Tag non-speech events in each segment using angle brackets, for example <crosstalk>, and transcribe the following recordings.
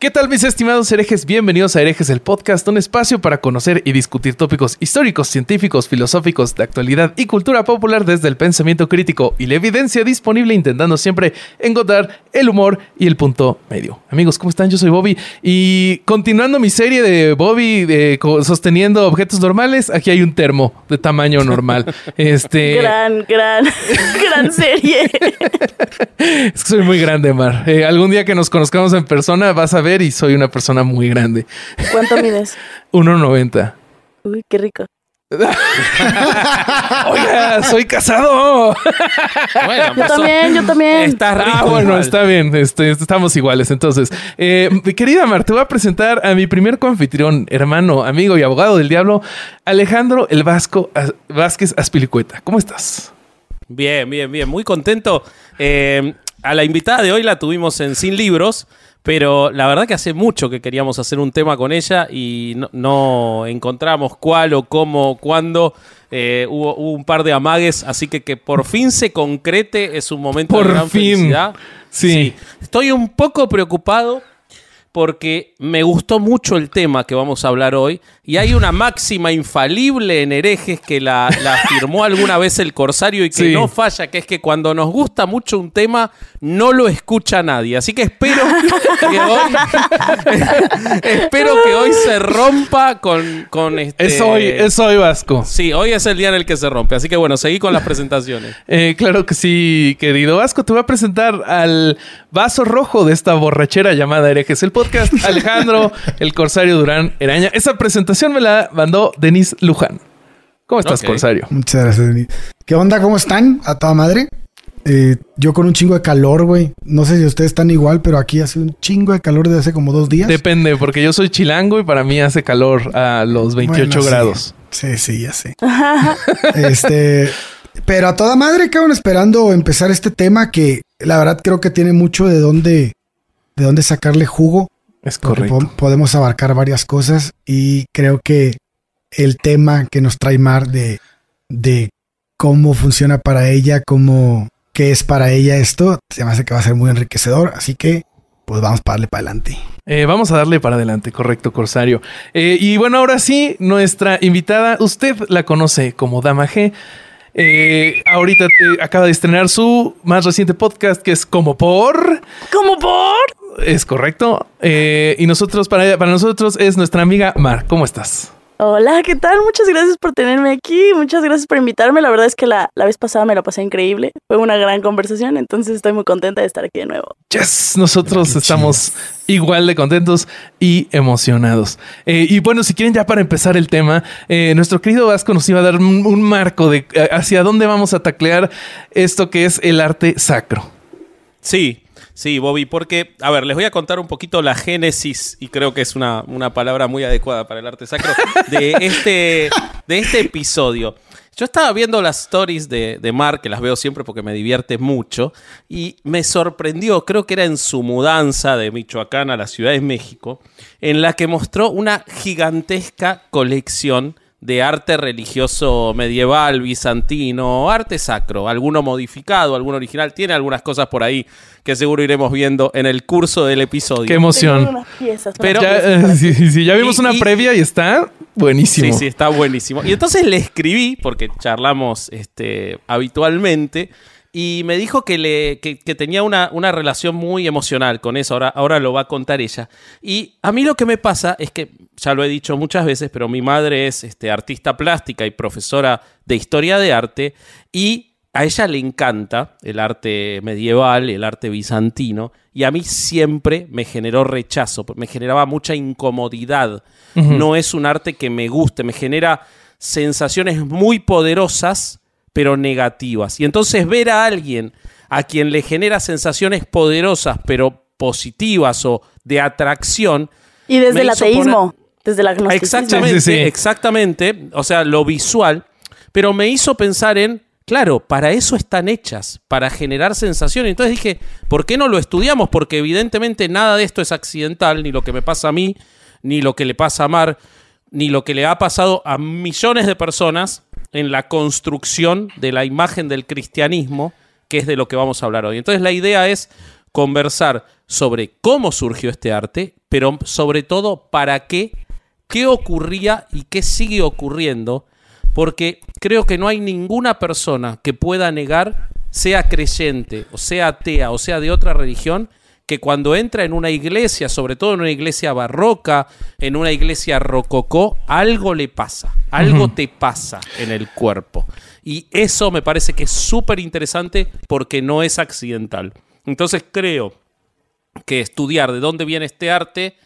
¿Qué tal mis estimados herejes? Bienvenidos a Herejes el Podcast, un espacio para conocer y discutir tópicos históricos, científicos, filosóficos, de actualidad y cultura popular desde el pensamiento crítico y la evidencia disponible intentando siempre encontrar el humor y el punto medio. Amigos, ¿cómo están? Yo soy Bobby y continuando mi serie de Bobby de, sosteniendo objetos normales, aquí hay un termo de tamaño normal. <laughs> Este Gran, gran, <laughs> gran serie. <laughs> es que soy muy grande, Mar. Eh, algún día que nos conozcamos en persona vas a ver y soy una persona muy grande. ¿Cuánto <laughs> mides? 1.90. Uy, qué rico. <laughs> Oiga, soy casado. Bueno, Yo pues, también, yo también. Estás rico. Ah, bueno, igual. está bien. este, estamos iguales. Entonces, eh, mi querida Mar, te voy a presentar a mi primer coanfitrión, hermano, amigo y abogado del diablo, Alejandro el Vasco As- Vázquez Aspilicueta. ¿Cómo estás? Bien, bien, bien. Muy contento. Eh, a la invitada de hoy la tuvimos en Sin Libros, pero la verdad que hace mucho que queríamos hacer un tema con ella y no, no encontramos cuál o cómo, cuándo. Eh, hubo, hubo un par de amagues, así que que por fin se concrete es un momento Por de gran fin. felicidad. Sí. Estoy un poco preocupado porque me gustó mucho el tema que vamos a hablar hoy y hay una máxima infalible en herejes que la, la afirmó alguna vez el Corsario y que Sí. no falla, que es que cuando nos gusta mucho un tema no lo escucha nadie. Así que espero que hoy, <laughs> espero que hoy se rompa con, con este... Es hoy, es hoy, Vasco. Sí, hoy es el día en el que se rompe. Así que bueno, seguí con las presentaciones. Eh, claro que sí, querido Vasco. Te voy a presentar al vaso rojo de esta borrachera llamada Herejes, el podcast. Alejandro, el Corsario Durán Eraña. Esa presentación me la mandó Denis Luján. ¿Cómo estás, Ok. Corsario? Muchas gracias, Denis. ¿Qué onda? ¿Cómo están? A toda madre. Eh, yo con un chingo de calor, güey. No sé si ustedes están igual, pero aquí hace un chingo de calor desde hace como dos días. Depende, porque yo soy chilango y para mí hace calor a los 28 Bueno, sí. grados. Sí, sí, ya sé. <laughs> este, pero a toda madre, cabrón, esperando empezar este tema que la verdad creo que tiene mucho de dónde, de dónde sacarle jugo. Es correcto. po- podemos abarcar varias cosas y creo que el tema que nos trae Mar de, de cómo funciona para ella, cómo qué es para ella esto, se me hace que va a ser muy enriquecedor. Así que, pues vamos para darle para adelante. Eh, vamos a darle para adelante, correcto, Corsario. Eh, y bueno, ahora sí, nuestra invitada, usted la conoce como Dama G. Eh, ahorita eh, acaba de estrenar su más reciente podcast que es Como por. ¿Cómo por? Es correcto. Eh, y nosotros, para, para nosotros, es nuestra amiga Mar. ¿Cómo estás? Hola, ¿qué tal? Muchas gracias por tenerme aquí. Muchas gracias por invitarme. La verdad es que la, la vez pasada me la pasé increíble. Fue una gran conversación, entonces estoy muy contenta de estar aquí de nuevo. Yes, nosotros Qué estamos igual de contentos y emocionados. Eh, y bueno, si quieren ya para empezar el tema, eh, nuestro querido Vasco nos iba a dar un, un marco de hacia dónde vamos a taclear esto que es el arte sacro. Sí, sí, Bobby, porque, a ver, les voy a contar un poquito la génesis, y creo que es una, una palabra muy adecuada para el arte sacro, de este, de este episodio. Yo estaba viendo las stories de, de Mar, que las veo siempre porque me divierte mucho, y me sorprendió, creo que era en su mudanza de Michoacán a la Ciudad de México, en la que mostró una gigantesca colección de arte religioso medieval, bizantino, arte sacro, alguno modificado, alguno original, tiene algunas cosas por ahí que seguro iremos viendo en el curso del episodio. Qué emoción. unas piezas, Pero- Ya, piezas eh, sí, sí, sí, ya vimos Y- una y- previa y está buenísimo. Sí, sí, está buenísimo. Y entonces le escribí, porque charlamos este, habitualmente, y me dijo que, le, que, que tenía una, una relación muy emocional con eso. Ahora, ahora lo va a contar ella. Y a mí lo que me pasa es que, ya lo he dicho muchas veces, pero mi madre es este, artista plástica y profesora de historia de arte, y a ella le encanta el arte medieval, el arte bizantino, y a mí siempre me generó rechazo, me generaba mucha incomodidad. No es un arte que me guste, me genera sensaciones muy poderosas, pero negativas. Y entonces ver a alguien a quien le genera sensaciones poderosas, pero positivas o de atracción, Y desde el ateísmo, desde el agnosticismo. Exactamente, Sí, sí, sí. exactamente. O sea, lo visual. Pero me hizo pensar en, claro, para eso están hechas, para generar sensaciones. Entonces dije, ¿por qué no lo estudiamos? Porque evidentemente nada de esto es accidental, ni lo que me pasa a mí, ni lo que le pasa a Mar, ni lo que le ha pasado a millones de personas en la construcción de la imagen del cristianismo, que es de lo que vamos a hablar hoy. Entonces la idea es conversar sobre cómo surgió este arte, pero sobre todo para qué, qué ocurría y qué sigue ocurriendo, porque creo que no hay ninguna persona que pueda negar, sea creyente, o sea atea, o sea de otra religión, que cuando entra en una iglesia, sobre todo en una iglesia barroca, en una iglesia rococó, algo le pasa, algo te pasa en el cuerpo. Y eso me parece que es súper interesante porque no es accidental. Entonces creo que estudiar de dónde viene este arte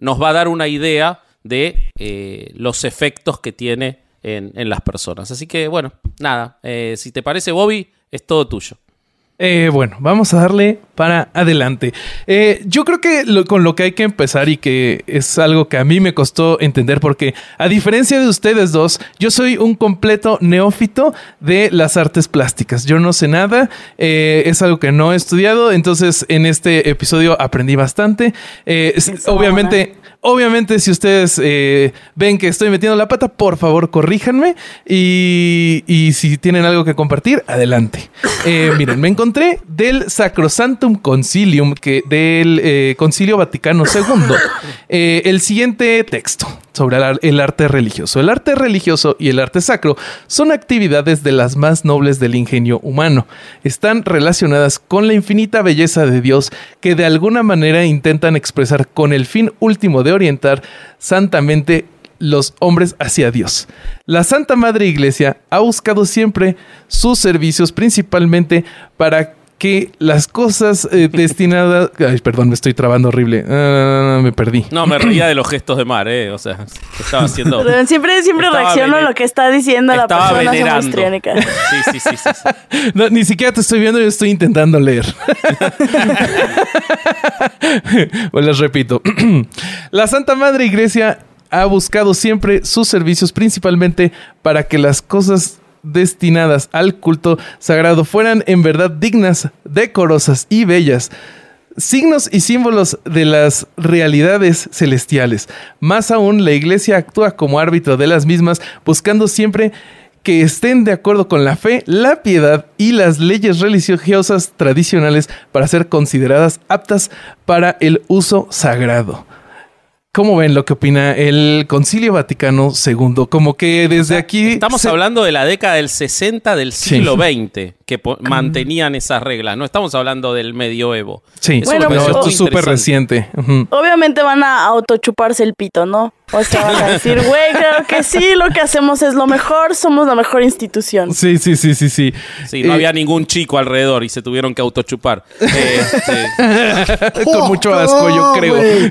nos va a dar una idea de eh, los efectos que tiene en, en, las personas. Así que bueno, nada, eh, si te parece Bobby, es todo tuyo. Eh, bueno, vamos a darle para adelante. Eh, yo creo que lo, con lo que hay que empezar y que es algo que a mí me costó entender porque a diferencia de ustedes dos, yo soy un completo neófito de las artes plásticas. Yo no sé nada, eh, es algo que no he estudiado, entonces en este episodio aprendí bastante. Eh, obviamente... Obviamente, si ustedes eh, ven que estoy metiendo la pata, por favor, corríjanme. Y, y si tienen algo que compartir, adelante. Eh, <laughs> miren, me encontré del Sacrosantum Concilium, que del eh, Concilio Vaticano II, <laughs> el siguiente texto sobre el arte religioso. El arte religioso y el arte sacro son actividades de las más nobles del ingenio humano. Están relacionadas con la infinita belleza de Dios que de alguna manera intentan expresar con el fin último de orientar santamente los hombres hacia Dios. La Santa Madre Iglesia ha buscado siempre sus servicios principalmente para que las cosas eh, <laughs> destinadas. Ay, perdón, me estoy trabando horrible. Uh, me perdí. No, me <clears throat> reía de los gestos de mar, ¿eh? O sea, estaba haciendo. Pero siempre siempre reacciono a lo que está diciendo la persona histriónica. Sí, sí, sí. sí, sí. <laughs> No, ni siquiera te estoy viendo, yo estoy intentando leer. <laughs> pues les repito. <clears throat> la Santa Madre Iglesia ha buscado siempre sus servicios principalmente para que las cosas destinadas al culto sagrado fueran en verdad dignas, decorosas y bellas, signos y símbolos de las realidades celestiales. Más aún, la iglesia actúa como árbitro de las mismas, buscando siempre que estén de acuerdo con la fe, la piedad y las leyes religiosas tradicionales para ser consideradas aptas para el uso sagrado. ¿Cómo ven lo que opina el Concilio Vaticano II? Como que desde aquí... Estamos se... hablando de la década del 60 del siglo <laughs> sí. XX, que mantenían esas reglas. No estamos hablando del medioevo. Sí, Bueno, pues, esto es súper reciente. Obviamente van a autochuparse el pito, ¿no? O sea, van a decir, güey, claro que sí, lo que hacemos es lo mejor, somos la mejor institución. Sí, sí, sí, sí, sí. Sí, no Eh, había ningún chico alrededor y se tuvieron que autochupar. <laughs> Este, Con mucho asco, yo Oh, creo. <laughs>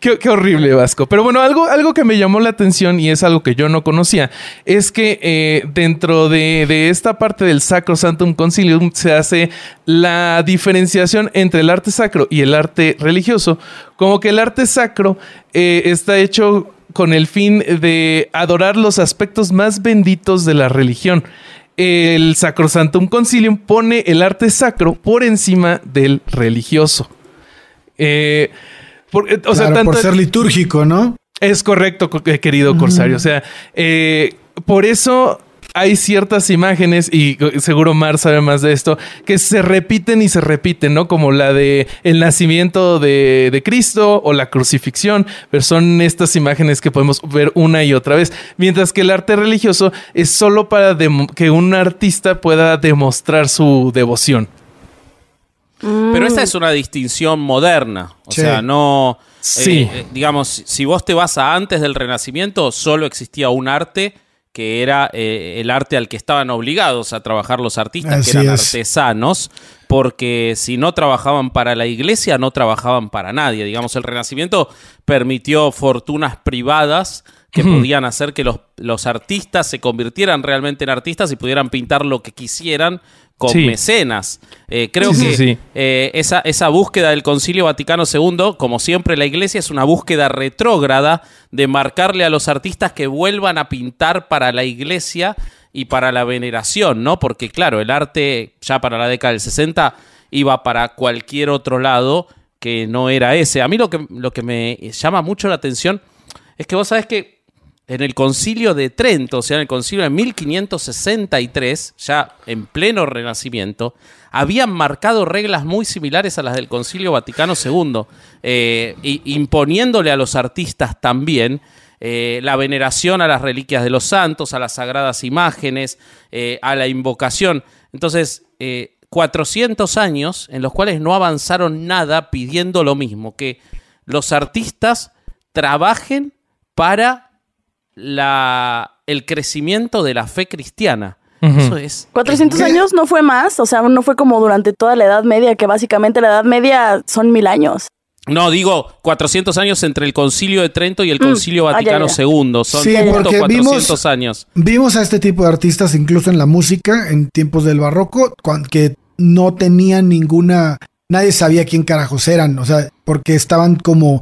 qué horrible, Vasco. Pero bueno, algo, algo que me llamó la atención y es algo que yo no conocía, es que eh, dentro de, de esta parte del Sacro Santum Concilium se hace la diferenciación entre el arte sacro y el arte religioso. Como que el arte sacro eh, está hecho con el fin de adorar los aspectos más benditos de la religión. El Sacrosantum Concilium pone el arte sacro por encima del religioso. Eh, por- o sea, tanto por ser litúrgico, ¿no? es correcto, co- querido Corsario. O sea, eh, por eso hay ciertas imágenes, y eh, seguro Mar sabe más de esto, que se repiten y se repiten, ¿no? Como la de el nacimiento de, de Cristo o la crucifixión, pero son estas imágenes que podemos ver una y otra vez. Mientras que el arte religioso es solo para que un artista pueda demostrar su devoción. Pero esta es una distinción moderna. O Sí. sea, no. eh, Sí. eh, digamos, si- si vos te vas a antes del Renacimiento, solo existía un arte que era eh, el arte al que estaban obligados a trabajar los artistas, Así que eran es. artesanos, porque si no trabajaban para la iglesia, no trabajaban para nadie. Digamos, el Renacimiento permitió fortunas privadas que podían hacer que los, los artistas se convirtieran realmente en artistas y pudieran pintar lo que quisieran con Sí. mecenas. Eh, creo Sí, que sí. eh, esa, esa búsqueda del Concilio Vaticano II, como siempre la iglesia, es una búsqueda retrógrada de marcarle a los artistas que vuelvan a pintar para la iglesia y para la veneración, ¿no? Porque claro, el arte ya para la década del 60 iba para cualquier otro lado que no era ese. A mí lo que, lo que me llama mucho la atención es que vos sabés que en el concilio de Trento, o sea, en el concilio de 1563, ya en pleno renacimiento, habían marcado reglas muy similares a las del concilio Vaticano II, eh, imponiéndole a los artistas también eh, la veneración a las reliquias de los santos, a las sagradas imágenes, eh, a la invocación. Entonces, 400 años en los cuales no avanzaron nada pidiendo lo mismo, que los artistas trabajen para la, el crecimiento de la fe cristiana. Eso es. 400 años no fue más, o sea, no fue como durante toda la Edad Media, que básicamente la Edad Media son mil años. No, digo 400 años entre el Concilio de Trento y el mm. Concilio ah, Vaticano II. Son sí, 400 vimos, años. Vimos a este tipo de artistas incluso en la música en tiempos del barroco, que no tenían ninguna nadie sabía quién carajos eran, o sea, porque estaban como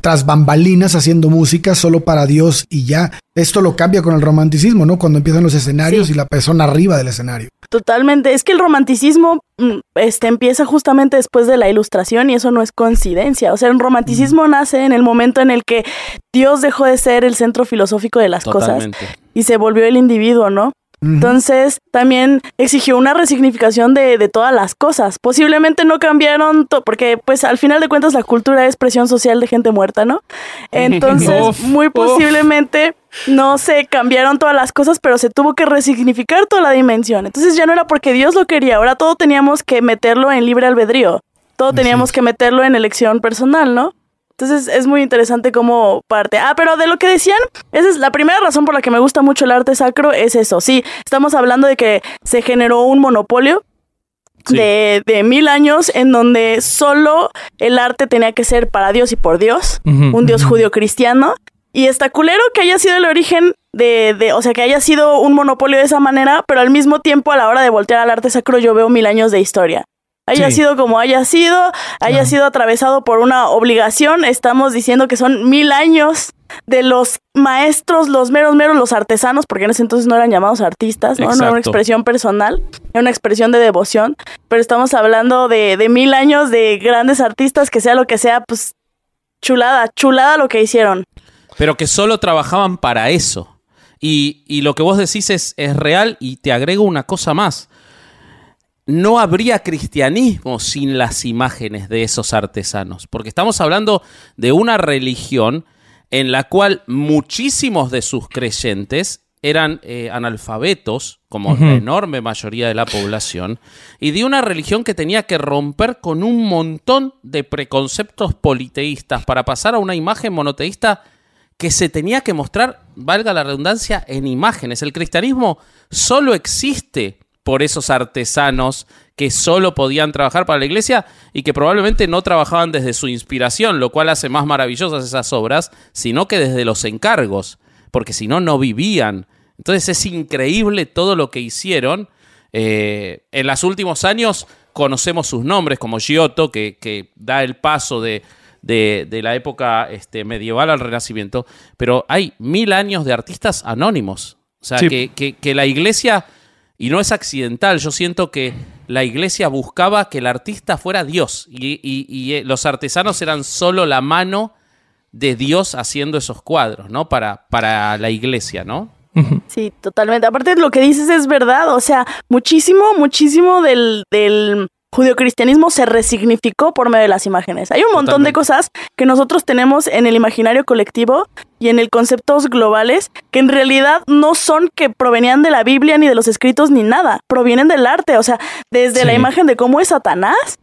tras bambalinas haciendo música solo para Dios y ya. Esto lo cambia con el romanticismo, ¿no? Cuando empiezan los escenarios y la persona arriba del escenario. Totalmente, es que el romanticismo mm, este, empieza justamente después de la ilustración y eso no es coincidencia, o sea, el romanticismo nace en el momento en el que Dios dejó de ser el centro filosófico de las cosas y se volvió el individuo, ¿no? Entonces, también exigió una resignificación de, de todas las cosas. Posiblemente no cambiaron, porque pues al final de cuentas la cultura es presión social de gente muerta, ¿no? <laughs> Entonces, muy posiblemente no se cambiaron todas las cosas, pero se tuvo que resignificar toda la dimensión. Entonces ya no era porque Dios lo quería, ahora todo teníamos que meterlo en libre albedrío. Todo teníamos que meterlo en elección personal, ¿no? Entonces es muy interesante cómo parte. Ah, pero de lo que decían, esa es la primera razón por la que me gusta mucho el arte sacro, es eso. Sí, estamos hablando de que se generó un monopolio De, mil años en donde solo el arte tenía que ser para Dios y por Dios, un Dios judío cristiano. Y está culero que haya sido el origen de, de, o sea, que haya sido un monopolio de esa manera, pero al mismo tiempo a la hora de voltear al arte sacro yo veo mil años de historia haya sido como haya sido, haya sido atravesado por una obligación, estamos diciendo que son mil años de los maestros, los meros meros, los artesanos, porque en ese entonces no eran llamados artistas, ¿no? era una expresión personal, era una expresión de devoción, pero estamos hablando de, de mil años de grandes artistas, que sea lo que sea, pues chulada, chulada lo que hicieron. Pero que solo trabajaban para eso. Y, y lo que vos decís es, es real y te agrego una cosa más no habría cristianismo sin las imágenes de esos artesanos, porque estamos hablando de una religión en la cual muchísimos de sus creyentes eran eh, analfabetos, como la enorme mayoría de la población, y de una religión que tenía que romper con un montón de preconceptos politeístas para pasar a una imagen monoteísta que se tenía que mostrar, valga la redundancia, en imágenes. El cristianismo solo existe por esos artesanos que solo podían trabajar para la iglesia y que probablemente no trabajaban desde su inspiración, lo cual hace más maravillosas esas obras, sino que desde los encargos, porque si no, no vivían. Entonces es increíble todo lo que hicieron. Eh, en los últimos años conocemos sus nombres, como Giotto, que, da el paso de, la época este, medieval al Renacimiento, pero hay mil años de artistas anónimos. O sea, que, que la iglesia y no es accidental, yo siento que la iglesia buscaba que el artista fuera Dios y, eh, los artesanos eran solo la mano de Dios haciendo esos cuadros, ¿no? Para, para la iglesia, ¿no? Sí, totalmente. Aparte de lo que dices es verdad, o sea, muchísimo, muchísimo del, del judio-cristianismo se resignificó por medio de las imágenes. Hay un montón de cosas que nosotros tenemos en el imaginario colectivo y en el conceptos globales que en realidad no son que provenían de la Biblia ni de los escritos ni nada, provienen del arte, o sea, desde la imagen de cómo es Satanás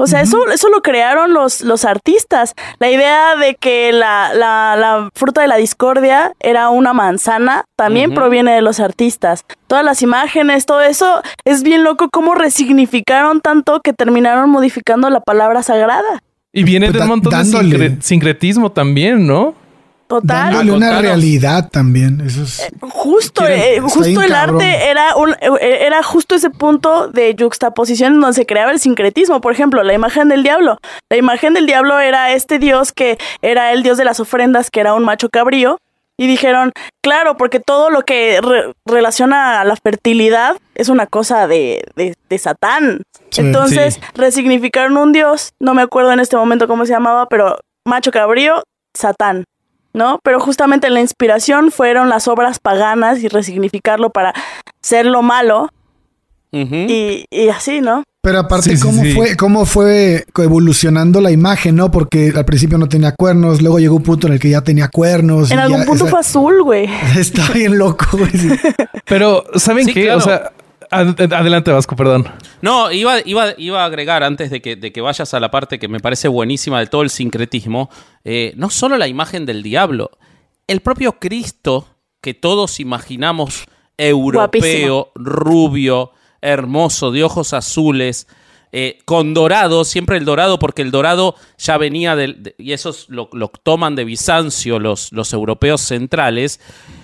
o sea, eso, eso lo crearon los, los artistas. La idea de que la, la, la fruta de la discordia era una manzana también proviene de los artistas. Todas las imágenes, todo eso es bien loco cómo resignificaron tanto que terminaron modificando la palabra sagrada. Y viene pues de un montón de sincretismo también, ¿no? Total. Dándole una realidad también. Eso es, eh, justo, eh, justo el arte era, un, eh, era justo ese punto de juxtaposición en donde se creaba el sincretismo. Por ejemplo, la imagen del diablo. La imagen del diablo era este dios que era el dios de las ofrendas, que era un macho cabrío. Y dijeron, claro, porque todo lo que relaciona a la fertilidad es una cosa de, de, Satán. Entonces, resignificaron un dios, no me acuerdo en este momento cómo se llamaba, pero macho cabrío, Satán. ¿No? Pero justamente la inspiración fueron las obras paganas y resignificarlo para ser lo malo y, y así, ¿no? Pero aparte, Sí, ¿cómo, sí. Fue, ¿cómo fue evolucionando la imagen, no? Porque al principio no tenía cuernos, luego llegó un punto en el que ya tenía cuernos. En y algún ya- punto esa- fue azul, güey. <laughs> Está bien loco, güey. Pero, ¿saben Sí, qué? claro. O sea, adelante, Vasco, perdón. No, iba, iba, iba a agregar antes de que, de que vayas a la parte que me parece buenísima de todo el sincretismo, eh, no solo la imagen del diablo, el propio Cristo que todos imaginamos europeo, Guapísimo. rubio, hermoso, de ojos azules, eh, con dorado, siempre el dorado, porque el dorado ya venía del, de- y eso es lo, lo toman de Bizancio los, los europeos centrales,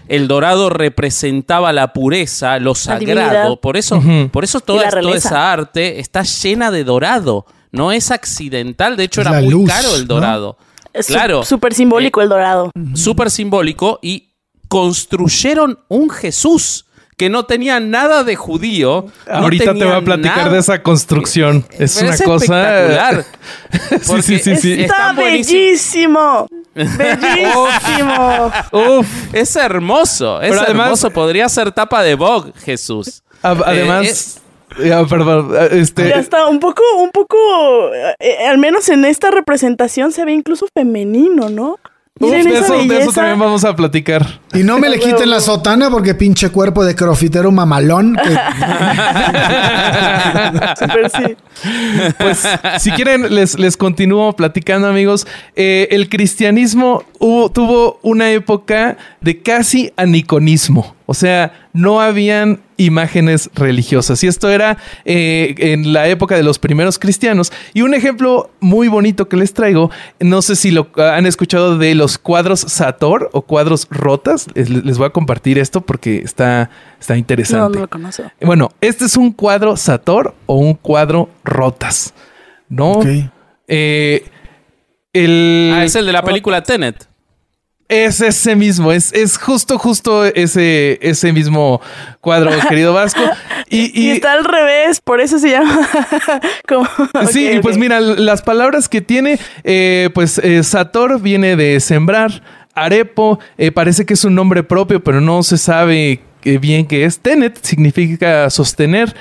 el dorado representaba la pureza, lo sagrado, por eso, por eso toda, toda esa arte está llena de dorado. No es accidental. De hecho, Es era la muy luz, caro el ¿no? dorado. Es su- Claro. súper simbólico el dorado. Súper simbólico. Y construyeron un Jesús que no tenía nada de judío. no Ahorita te voy a platicar nada. de esa construcción. Es Pero una es cosa. espectacular. <laughs> sí, sí, sí, sí. es- Está bellísimo. Bellísimo. <laughs> Uf. Es hermoso. Es Pero además- hermoso. Podría ser tapa de Vogue, Jesús. Eh, Además, es- ya, perdón, este, Ya está, un poco, un poco, eh, al menos en esta representación se ve incluso femenino, ¿no? Miren de, eso, de eso belleza. también vamos a platicar. Y no me le quiten la sotana porque pinche cuerpo de crofitero mamalón. que- <laughs> Súper sí. Pues, si quieren, les, les continúo platicando, amigos. Eh, el cristianismo hubo- tuvo una época de casi aniconismo. O sea, no habían imágenes religiosas. Y esto era eh, en la época de los primeros cristianos. Y un ejemplo muy bonito que les traigo, no sé si lo han escuchado de los cuadros Sator o cuadros rotas. Les, voy a compartir esto porque está, está No, interesante. no lo conozco. Bueno, este es un cuadro Sator o un cuadro Rotas. ¿No? Ok. Eh, el, Ah, es el de la película Tenet. Es ese mismo, es, es justo, justo ese, ese mismo cuadro, <laughs> querido Vasco. Y, Y, y- está al revés, por eso se llama <laughs> como... sí, Ok, y pues mira, las palabras que tiene, eh, pues eh, Sator viene de sembrar, Arepo eh, parece que es un nombre propio, pero no se sabe bien qué es. Tenet significa sostener,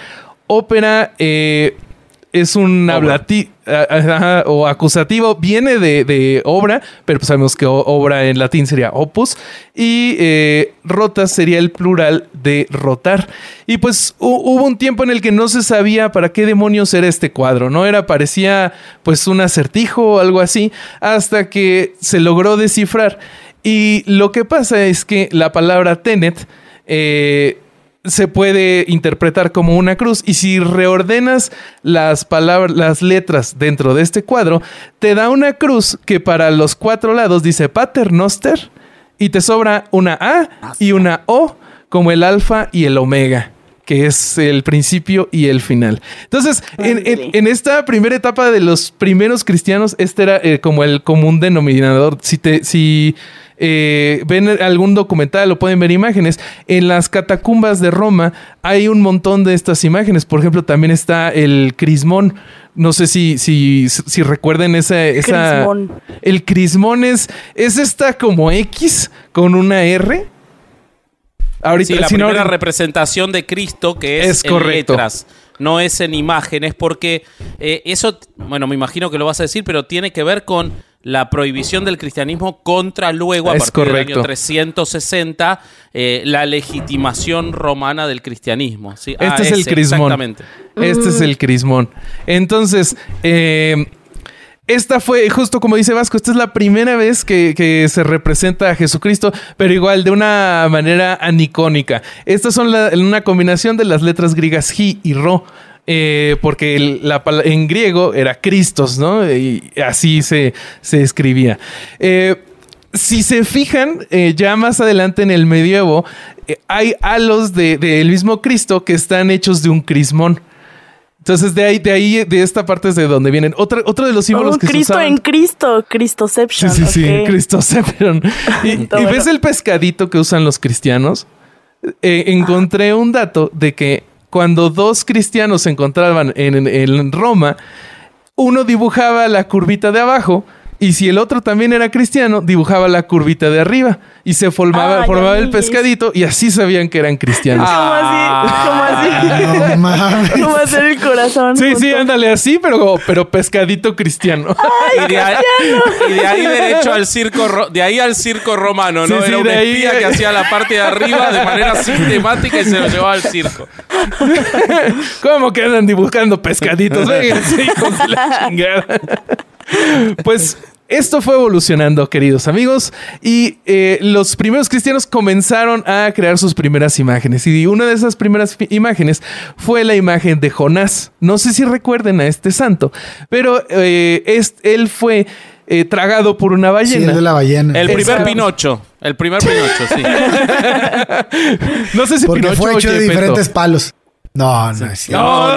ópera eh, es un hablati- ajá, o acusativo, viene de, de obra, pero pues sabemos que obra en latín sería opus, y eh, rotas sería el plural de rotar. Y pues hu- hubo un tiempo en el que no se sabía para qué demonios era este cuadro, ¿no? Era, parecía pues un acertijo o algo así, hasta que se logró descifrar. Y lo que pasa es que la palabra tenet eh, se puede interpretar como una cruz. Y si reordenas las palabras, las letras dentro de este cuadro, te da una cruz que para los cuatro lados dice Pater Noster y te sobra una A y una O como el alfa y el omega que es el principio y el final. Entonces, en, en- Ándale. en esta primera etapa de los primeros cristianos, este era eh, como el común denominador. Si te, si eh, ven algún documental o pueden ver imágenes, en las catacumbas de Roma hay un montón de estas imágenes. Por ejemplo, también está el crismón. No sé si, si, si recuerden esa, esa. Crismón. El crismón es, es esta como X con una R. Ahorita, Sí, la primera representación de Cristo que es, Es en correcto. letras, no es en imágenes, porque eh, eso, bueno, me imagino que lo vas a decir, pero tiene que ver con la prohibición del cristianismo contra luego, a Es partir del año 360, eh, la legitimación romana del cristianismo. ¿sí? Ah, Este es el crismón. Exactamente. Este es el crismón. Entonces, eh, esta fue, justo como dice Vasco, esta es la primera vez que, se representa a Jesucristo, pero igual de una manera anicónica. Estas son una combinación de las letras griegas Ji y Ro. eh, porque en griego era Cristos, ¿no? Y así se, se escribía. Eh, si se fijan, eh, ya más adelante en el medievo, hay halos de- del mismo Cristo que están hechos de un crismón. Entonces, de ahí, de ahí, de esta parte es de donde vienen. Otra, otro de los símbolos Oh, que Cristo se usaban. en Cristo, Sí, Cristoception. sí, sí, ok. Cristoception. <laughs> Y, y bueno. ves el pescadito que usan los cristianos. Eh, encontré un dato de que cuando dos cristianos se encontraban en, en- en Roma, uno dibujaba la curvita de abajo y si el otro también era cristiano, dibujaba la curvita de arriba y se formaba, formaba el pescadito y así sabían que eran cristianos. Ah. Como así, como así. No mames. <laughs> Como hacer el corazón. Sí, sí, ándale así, pero, pero pescadito cristiano. y, de ahí, y de ahí derecho al <laughs> circo, ro- de ahí al circo romano, ¿no? Sí, sí, Era un de ahí- espía que hacía la parte de arriba de manera sistemática y se lo llevaba al circo. <laughs> ¿Cómo que andan dibujando pescaditos? Vénganse, hijos de la chingada. Pues esto fue evolucionando, queridos amigos, y eh, los primeros cristianos comenzaron a crear sus primeras imágenes. Y una de esas primeras imágenes fue la imagen de Jonás. No sé si recuerden a este santo, pero eh, es- él fue eh, tragado por una Sí, ballena. el de la ballena. El primer Exacto. Pinocho. El primer Pinocho, sí. <laughs> No sé si Porque Pinocho fue o hecho de diferentes palos. No, no es cierto. No,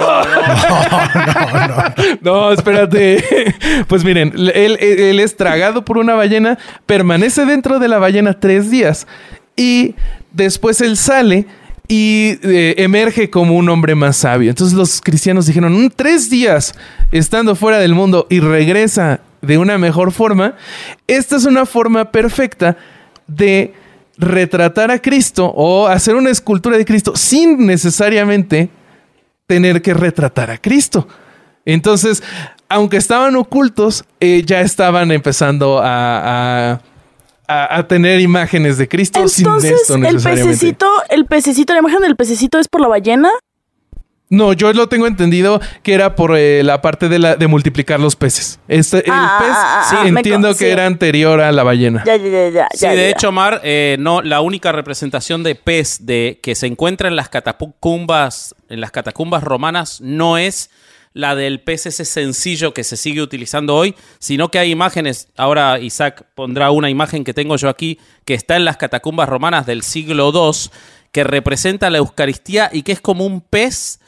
no, no, <laughs> espérate. <laughs> Pues miren, él, él es tragado por una ballena, permanece dentro de la ballena tres días y después él sale y eh, emerge como un hombre más sabio. Entonces los cristianos dijeron, "Mm, tres días estando fuera del mundo y regresa de una mejor forma. Esta es una forma perfecta de retratar a Cristo o hacer una escultura de Cristo sin necesariamente tener que retratar a Cristo. Entonces, aunque estaban ocultos, eh, ya estaban empezando a, a- a- a tener imágenes de Cristo sin Entonces, esto el pececito, el pececito, la imagen del pececito es por la ballena. No, yo lo tengo entendido que era por eh, la parte de, la, de multiplicar los peces. Este, el Ah, pez, ah, ah, sí, ah, me entiendo que sí. era anterior a la ballena. Ya, ya, ya, ya. Sí, ya, de hecho, Mar, eh, no, la única representación de pez de, que se encuentra en las catacumbas, en las catacumbas romanas no es la del pez ese sencillo que se sigue utilizando hoy, sino que hay imágenes, ahora Isaac pondrá una imagen que tengo yo aquí, que está en las catacumbas romanas del siglo II, que representa la Eucaristía y que es como un pez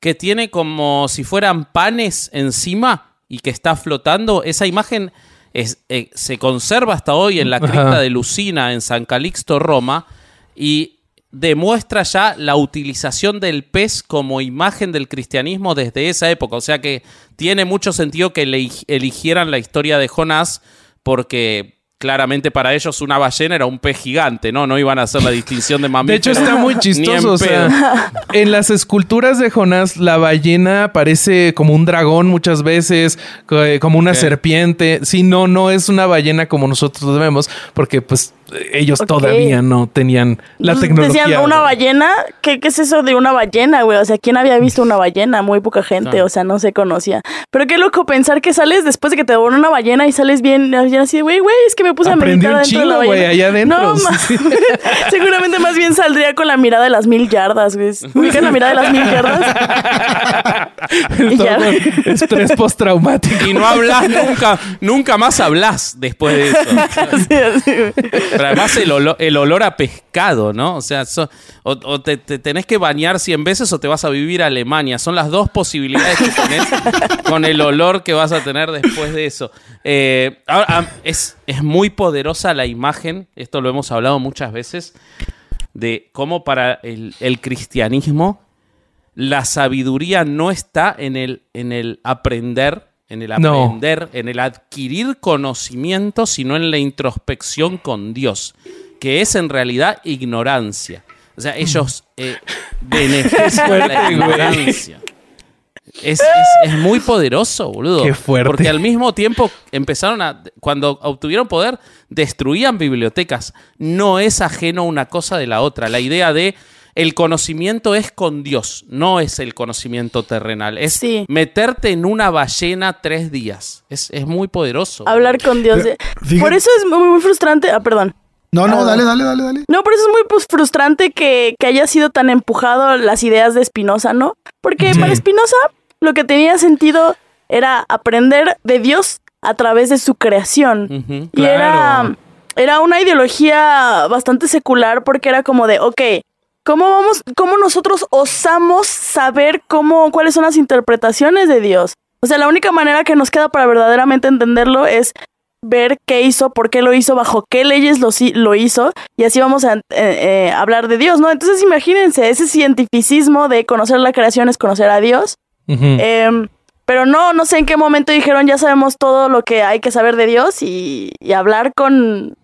que tiene como si fueran panes encima y que está flotando. Esa imagen es, eh, se conserva hasta hoy en la cripta Ajá. de Lucina en San Calixto, Roma, y demuestra ya la utilización del pez como imagen del cristianismo desde esa época. O sea que tiene mucho sentido que le eligieran la historia de Jonás porque claramente para ellos una ballena era un pez gigante, ¿no? No iban a hacer la distinción de De mamíferos. hecho, está muy <laughs> ni en chistoso. O sea, en las esculturas de Jonás, la ballena parece como un dragón muchas veces, eh, como una serpiente. Sí, no, no es una ballena como nosotros vemos, porque pues ellos todavía no tenían la Pues, tecnología. Decían una ballena. ¿Qué, ¿Qué es eso de una ballena, güey? O sea, ¿quién había visto una ballena? Muy poca gente, o sea, no se conocía. Pero qué loco pensar que sales después de que te devoró una ballena y sales bien, bien así, güey, güey, es que me puse Aprendí a un meditar dentro de la chingo, güey, ballena. allá adentro. No, Sí. <laughs> seguramente más bien saldría con la mirada de las mil yardas, güey. ¿Ubican la mirada de las mil yardas? <laughs> Y ya. Estrés postraumático. Y no hablas nunca, nunca más hablas después de eso. <laughs> Así, así, güey. Pero además el olor, a pescado, ¿no? O sea, o, te, te tenés que bañar 100 veces o te vas a vivir a Alemania. Son las dos posibilidades que tenés con el olor que vas a tener después de eso. Eh, ahora, ah, es, es muy poderosa la imagen, esto lo hemos hablado muchas veces, de cómo para el, el cristianismo la sabiduría no está en el, en el aprender, en el No. aprender, en el adquirir conocimiento, sino en la introspección con Dios, que es en realidad ignorancia. O sea, ellos eh, <laughs> benefician la ignorancia. Es, es- es muy poderoso, boludo. Qué fuerte. Porque al mismo tiempo empezaron a. Cuando obtuvieron poder, destruían bibliotecas. No es ajeno una cosa de la otra. La idea de. El conocimiento es con Dios, no es el conocimiento terrenal. Es Sí. meterte en una ballena tres días. Es, es muy poderoso. Hablar con Dios. Pero, de- fíjate- Por eso es muy, muy frustrante. Ah, perdón. No, no, Ah. dale, dale, dale, dale. No, por eso es muy pues, frustrante que, que haya sido tan empujado las ideas de Spinoza, ¿no? Porque Sí. para Spinoza lo que tenía sentido era aprender de Dios a través de su creación. Y Claro. era, era una ideología bastante secular porque era como de, ok, ¿cómo vamos, cómo nosotros osamos saber cómo, cuáles son las interpretaciones de Dios? O sea, la única manera que nos queda para verdaderamente entenderlo es ver qué hizo, por qué lo hizo, bajo qué leyes lo, lo hizo, y así vamos a eh, eh, hablar de Dios, ¿no? Entonces imagínense, ese cientificismo de conocer la creación es conocer a Dios. Em, pero no, no sé en qué momento dijeron ya sabemos todo lo que hay que saber de Dios y, y hablar con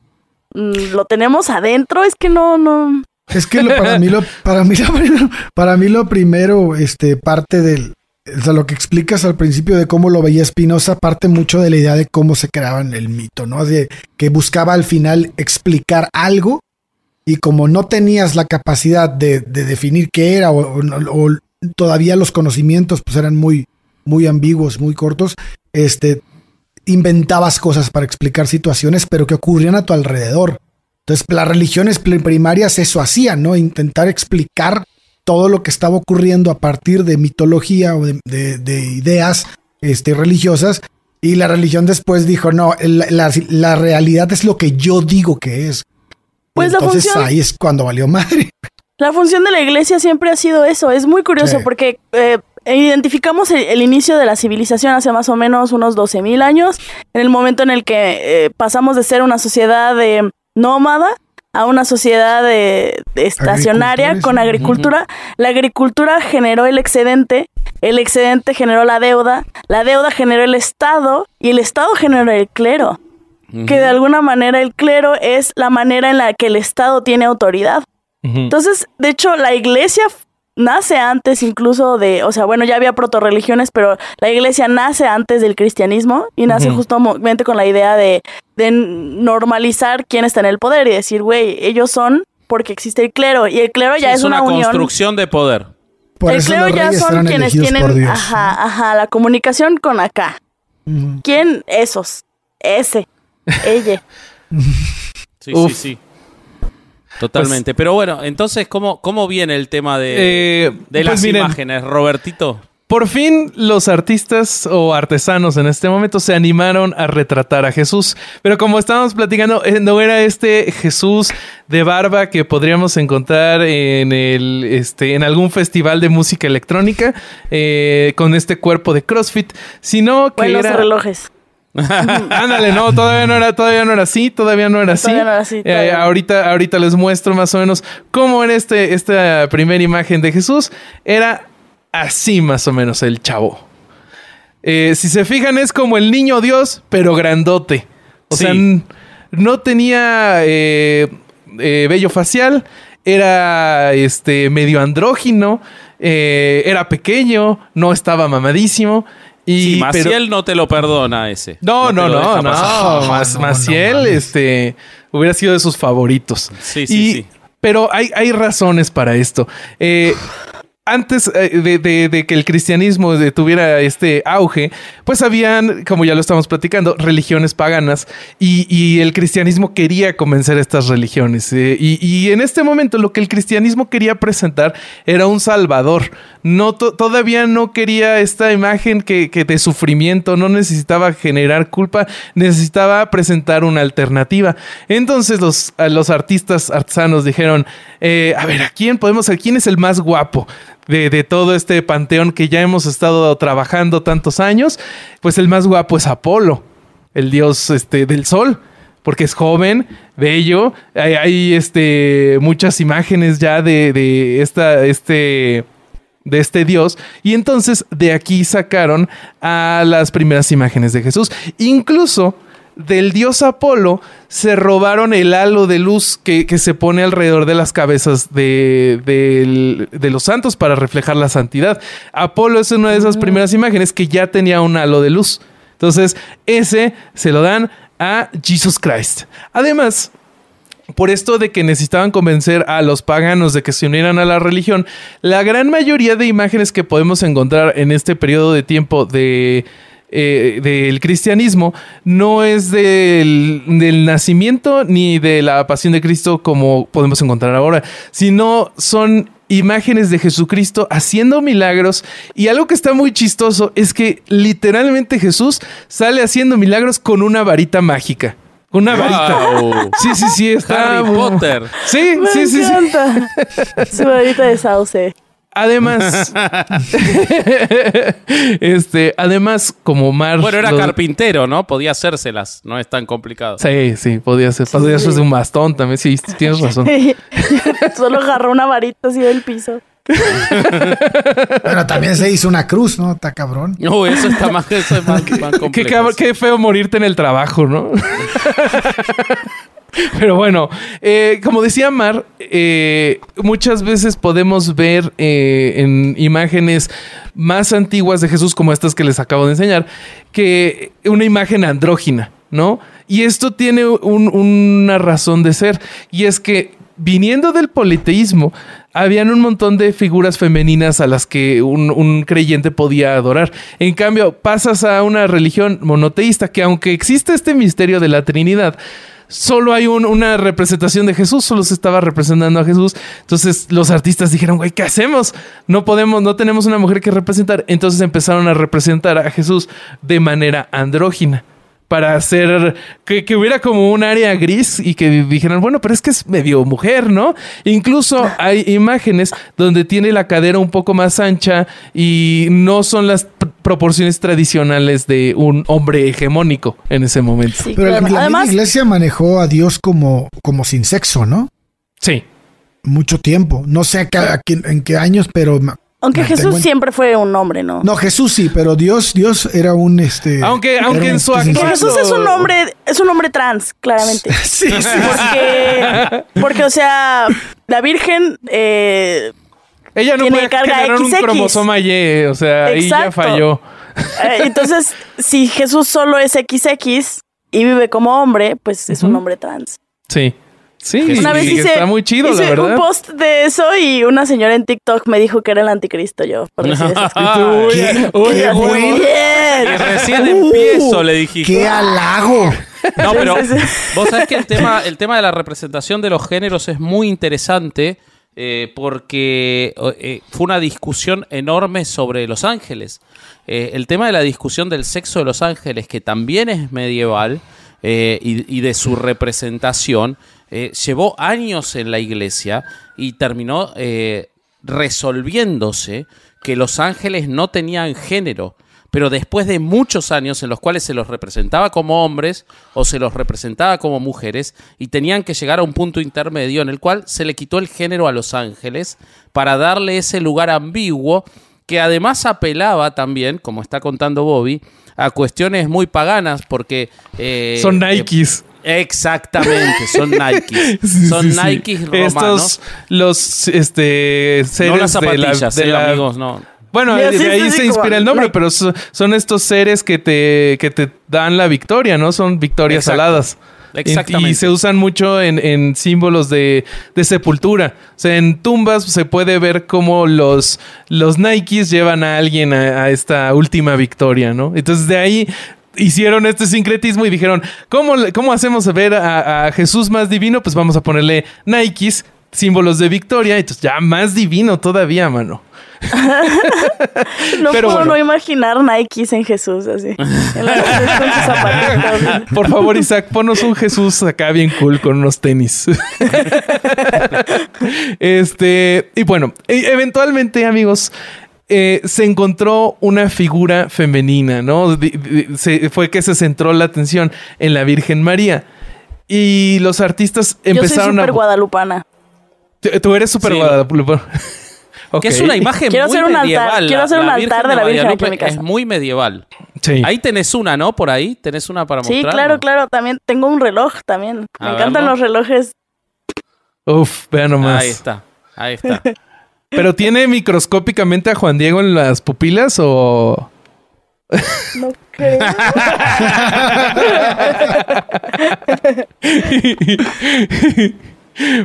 mm, lo tenemos adentro, es que no, no. Es que lo- para mí lo, para mí lo, para mí lo primero, este, parte del, o sea, lo que explicas al principio de cómo lo veía Spinoza, parte mucho de la idea de cómo se creaba el mito, ¿no? De que buscaba al final explicar algo y como no tenías la capacidad de, de definir qué era o, o- o todavía los conocimientos pues eran muy, muy ambiguos, muy cortos, este, inventabas cosas para explicar situaciones, pero que ocurrían a tu alrededor. Entonces, las religiones primarias eso hacían, ¿no? Intentar explicar todo lo que estaba ocurriendo a partir de mitología o de, de- de ideas este, religiosas. Y la religión después dijo, no, la, la realidad es lo que yo digo que es. Pues la Entonces función- ahí es cuando valió madre. La función de la iglesia siempre ha sido eso. Es muy curioso Sí. porque eh, identificamos el, el inicio de la civilización hace más o menos unos 12.000 años, en el momento en el que eh, pasamos de ser una sociedad de nómada a una sociedad de, de estacionaria con agricultura. La agricultura generó el excedente, el excedente generó la deuda, la deuda generó el Estado y el Estado generó el clero. Que de alguna manera el clero es la manera en la que el Estado tiene autoridad. Entonces, de hecho, la iglesia nace antes incluso de, o sea, bueno, ya había protorreligiones, pero la iglesia nace antes del cristianismo y nace Ujú. justamente con la idea de, de normalizar quién está en el poder y decir, güey, ellos son porque existe el clero y el clero ya Sí, es, una, unión. construcción de poder. Por el clero ya son quienes tienen, Dios. ajá, ajá, la comunicación con acá. ¿Quién? Esos. Ese. <laughs> Ella. Sí, Uf. sí, sí. Totalmente. Pero bueno, entonces, ¿cómo, cómo viene el tema de, Eh, de pues las miren, imágenes, Robertito? Por fin los artistas o artesanos en este momento se animaron a retratar a Jesús. Pero como estábamos platicando, eh, no era este Jesús de barba que podríamos encontrar en el este en algún festival de música electrónica eh, con este cuerpo de CrossFit, sino que Buenos era relojes. Ándale, no, todavía no era, todavía no era así, todavía no era así. Todavía no era así, Eh, ahorita, ahorita les muestro más o menos cómo era este, esta primera imagen de Jesús. Era así más o menos el chavo. Eh, si se fijan, es como el niño Dios, pero grandote. O Sí. sea, no tenía eh, eh, vello facial, era este medio andrógino, era pequeño, no estaba mamadísimo. Y, sí, pero- Maciel no te lo perdona ese. no, no, no, no. Mas- No, Maciel, este, hubiera sido de sus favoritos. Sí, sí, Y- sí. Pero hay, hay razones para esto. Eh, antes eh, de, que el cristianismo tuviera este auge, pues habían, como ya lo estamos platicando, religiones paganas y, el cristianismo quería convencer estas religiones. eh, y, en este momento lo que el cristianismo quería presentar era un salvador. No, to- todavía no quería esta imagen que, de sufrimiento, no necesitaba generar culpa, necesitaba presentar una alternativa. Entonces los, artistas artesanos dijeron, eh, a ver, ¿a quién podemos, a quién es el más guapo? De, de todo este panteón que ya hemos estado trabajando tantos años, pues el más guapo es Apolo, el dios este, del sol porque es joven, bello. Hay, hay, este, muchas imágenes ya de, de esta, este, de este dios. Y entonces de aquí sacaron a las primeras imágenes de Jesús. Incluso del dios Apolo se robaron el halo de luz que, que se pone alrededor de las cabezas de, de los santos para reflejar la santidad. Apolo es una de esas primeras imágenes que ya tenía un halo de luz. Entonces, ese se lo dan a Jesus Christ. Además, por esto de que necesitaban convencer a los paganos de que se unieran a la religión, la gran mayoría de imágenes que podemos encontrar en este periodo de tiempo de eh, del cristianismo no es del, del nacimiento ni de la pasión de Cristo como podemos encontrar ahora, sino son imágenes de Jesucristo haciendo milagros y algo que está muy chistoso es que literalmente Jesús sale haciendo milagros con una varita mágica. Una varita. Wow. Sí, sí, sí, está. Harry Potter. Sí, Me sí, sí, sí. <laughs> Su varita de sauce. Además, <laughs> este, además, como Mar. Bueno, era lo- carpintero, ¿no? Podía hacérselas. No es tan complicado. Sí, sí, podía ser. Podía sí. ser de un bastón también. Sí, tienes razón. <laughs> Solo agarró una varita así del piso. Pero también se hizo una cruz, ¿no? Está cabrón. No, eso está más, eso es más, <laughs> más Qué, complejo. cab- qué feo morirte en el trabajo, ¿no? <laughs> Pero bueno, eh, como decía Mar, eh, muchas veces podemos ver eh, en imágenes más antiguas de Jesús, como estas que les acabo de enseñar, que una imagen andrógina, ¿no? Y esto tiene un- una razón de ser, y es que viniendo del politeísmo, habían un montón de figuras femeninas a las que un, un creyente podía adorar. En cambio, pasas a una religión monoteísta que aunque existe este misterio de la Trinidad, solo hay un- una representación de Jesús, solo se estaba representando a Jesús. Entonces los artistas dijeron, güey, ¿qué hacemos? No podemos, no tenemos una mujer que representar. Entonces empezaron a representar a Jesús de manera andrógina. Para hacer que, que hubiera como un área gris y que dijeran, bueno, pero es que es medio mujer, ¿no? Incluso <laughs> hay imágenes donde tiene la cadera un poco más ancha y no son las pr- proporciones tradicionales de un hombre hegemónico en ese momento. Sí, Pero la, claro. la misma Además, iglesia manejó a Dios como, como sin sexo, ¿no? Sí. Mucho tiempo. No sé a qué- a qué- en qué años, pero... aunque Jesús siempre fue un hombre, ¿no? No, Jesús sí, pero Dios, Dios era un este. Aunque- aunque un- en su actual- sexo. Jesús es un hombre, es un hombre trans, claramente. <laughs> Sí, sí. Porque, porque, o sea, la Virgen eh, Ella no Tiene puede carga generar un cromosoma Y, o sea, ahí ya falló. Eh, entonces, si Jesús solo es XX y vive como hombre, pues es un hombre trans. Sí. Sí, Una vez hice, está muy chido, la hice verdad. un post de eso y una señora en TikTok me dijo que era el anticristo yo. Por decir eso. <laughs> Uy, ¿Qué? Y recién Uh, empiezo, le dijiste. ¡Qué halago! No, pero vos sabés que el tema, <laughs> el tema de la representación de los géneros es muy interesante eh, porque eh, fue una discusión enorme sobre los ángeles. Eh, el tema de la discusión del sexo de los ángeles, que también es medieval, eh, y, y de su representación, eh, llevó años en la iglesia y terminó eh, resolviéndose que los ángeles no tenían género pero después de muchos años en los cuales se los representaba como hombres o se los representaba como mujeres y tenían que llegar a un punto intermedio en el cual se le quitó el género a los ángeles para darle ese lugar ambiguo que además apelaba también, como está contando Bobby, a cuestiones muy paganas porque... eh, Son Nikes. Exactamente, son <laughs> Nikes. Sí, son sí, sí. Nikes romanos. Estos, los, este, seres no las de la- zapatillas, de eh, la- amigos, no. Bueno, Ya, de ahí sí, sí, se inspira el nombre, Nike. pero so- son estos seres que te, que te dan la victoria, ¿no? Son victorias Exacto. aladas. Exactamente. Y se usan mucho en, en símbolos de, de sepultura. O sea, en tumbas se puede ver cómo los, los Nikes llevan a alguien a, a esta última victoria, ¿no? Entonces de ahí hicieron este sincretismo y dijeron, ¿cómo, cómo hacemos ver a, a Jesús más divino? Pues vamos a ponerle Nikes, símbolos de victoria. Entonces ya más divino todavía, mano. No Pero puedo bueno. no imaginar Nikes en Jesús así. En la noche con sus zapatitos. Por favor, Isaac, ponos un Jesús acá bien cool con unos tenis. <laughs> este, y bueno, e- eventualmente, amigos, eh, se encontró una figura femenina, ¿no? Se- fue que se centró la atención en la Virgen María. Y los artistas Yo soy empezaron súper a. guadalupana. Tú- eres súper Sí. guadalupano. <laughs> Que es una imagen Quiero muy hacer un altar, medieval. quiero hacer un altar de la Virgen aquí en mi Guadalupe Es casa. muy medieval. Sí. Ahí tenés una, ¿no? Por ahí tenés una para Sí, mostrar. claro, claro. También tengo un reloj también. A Me encantan los relojes. Uf, vean nomás. Ahí está, ahí está. <laughs> ¿Pero tiene microscópicamente a Juan Diego en las pupilas o.? No creo. <laughs>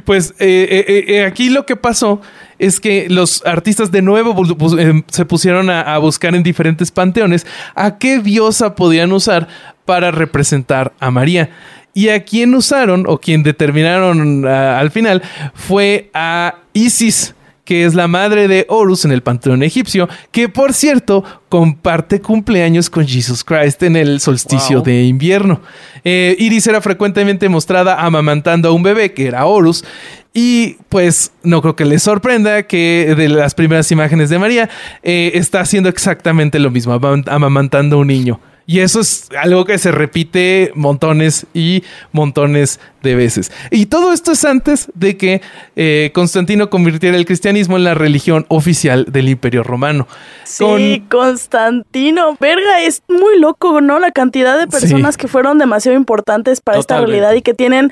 Pues eh, eh, eh, aquí lo que pasó es que los artistas de nuevo eh, se pusieron a, a buscar en diferentes panteones a qué diosa podían usar para representar a María. Y a quién usaron o quien determinaron ah, al final fue a Isis, que es la madre de Horus en el panteón egipcio, que por cierto comparte cumpleaños con Jesus Christ en el solsticio Wow. de invierno. Eh, Iris era frecuentemente mostrada amamantando a un bebé, que era Horus, y pues no creo que les sorprenda que de las primeras imágenes de María eh, está haciendo exactamente lo mismo, amam- amamantando a un niño. Y eso es algo que se repite montones y montones de veces. Y todo esto es antes de que eh, Constantino convirtiera el cristianismo en la religión oficial del Imperio Romano. Sí, Constantino, verga, es muy loco, ¿no? La cantidad de personas que fueron demasiado importantes para esta realidad y que tienen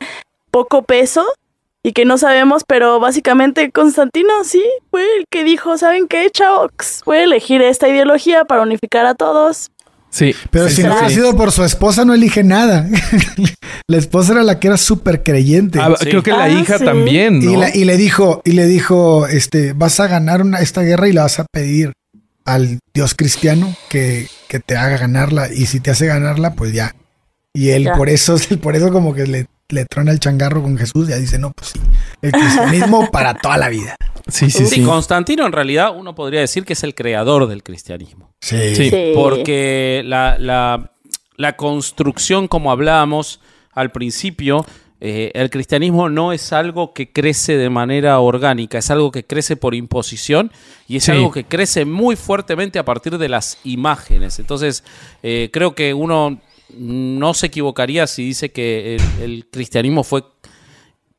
poco peso y que no sabemos, pero básicamente Constantino sí fue el que dijo, ¿saben qué, chavos? Voy a elegir esta ideología para unificar a todos. Sí. Pero si no ha sido por su esposa, no elige nada. <laughs> la esposa era la que era súper creyente. Ah, creo que la ah, hija también. ¿no? Y, le dijo, y le dijo, este, vas a ganar una, esta guerra y la vas a pedir al Dios cristiano que, que te haga ganarla. Y si te hace ganarla, pues ya. Y él por eso, <laughs> por eso como que le le trona el changarro con Jesús, ya dice, no, pues sí, el cristianismo <laughs> para toda la vida. Sí, sí, sí, Constantino en realidad uno podría decir que es el creador del cristianismo. Sí. sí. Porque la, la, construcción, como hablábamos al principio, eh, el cristianismo no es algo que crece de manera orgánica, es algo que crece por imposición y es algo que crece muy fuertemente a partir de las imágenes. Entonces, eh, creo que uno no se equivocaría si dice que el, cristianismo fue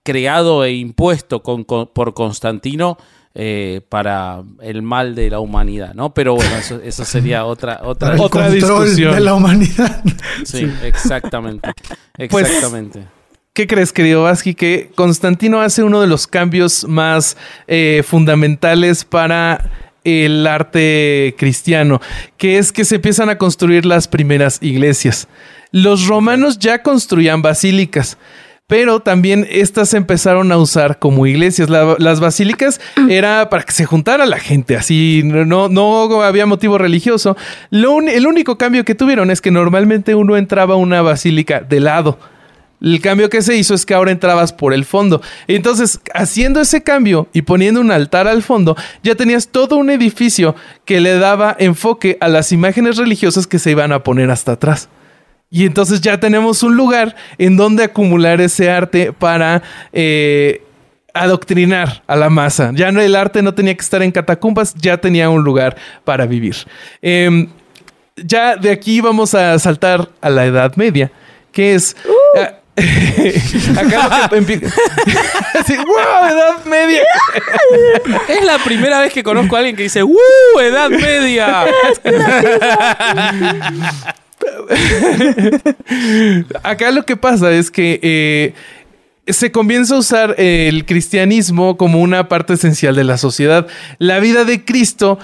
creado e impuesto por Constantino eh, para el mal de la humanidad, ¿no? Pero bueno, eso, sería otra otra, otra discusión de la humanidad. Sí, exactamente, pues, exactamente. ¿Qué crees, querido Vasqui? Que Constantino hace uno de los cambios más eh, fundamentales para el arte cristiano, que es que se empiezan a construir las primeras iglesias. Los romanos ya construían basílicas, pero también estas se empezaron a usar como iglesias. las basílicas era para que se juntara la gente, así no, no había motivo religioso. el único cambio que tuvieron es que normalmente uno entraba a una basílica de lado el cambio que se hizo es que ahora entrabas por el fondo. Entonces, haciendo ese cambio y poniendo un altar al fondo, ya tenías todo un edificio que le daba enfoque a las imágenes religiosas que se iban a poner hasta atrás. Y entonces ya tenemos un lugar en donde acumular ese arte para eh, adoctrinar a la masa. Ya no, el arte no tenía que estar en catacumbas, ya tenía un lugar para vivir. Em, ya de aquí vamos a saltar a la Edad Media, que es... <laughs> Acá lo que ¡Wow! <laughs> Edad media. <laughs> es la primera vez que conozco a alguien que dice ¡Wow! Edad media. Acá lo que pasa es que eh, se comienza a usar el cristianismo como una parte esencial de la sociedad. La vida de Cristo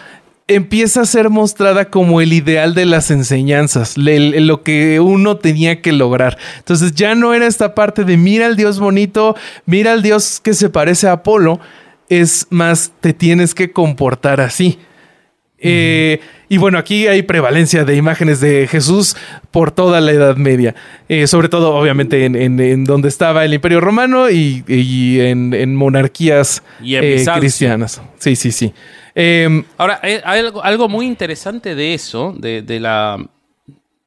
empieza a ser mostrada como el ideal de las enseñanzas, lo que uno tenía que lograr. Entonces ya no era esta parte de mira al Dios bonito, mira al Dios que se parece a Apolo, es más, te tienes que comportar así. Eh, y bueno, aquí hay prevalencia de imágenes de Jesús por toda la Edad Media, eh, sobre todo obviamente en, donde estaba el Imperio Romano y, en, monarquías eh, cristianas. Sí, sí, sí. Em, Ahora, hay algo, muy interesante de eso, de, la,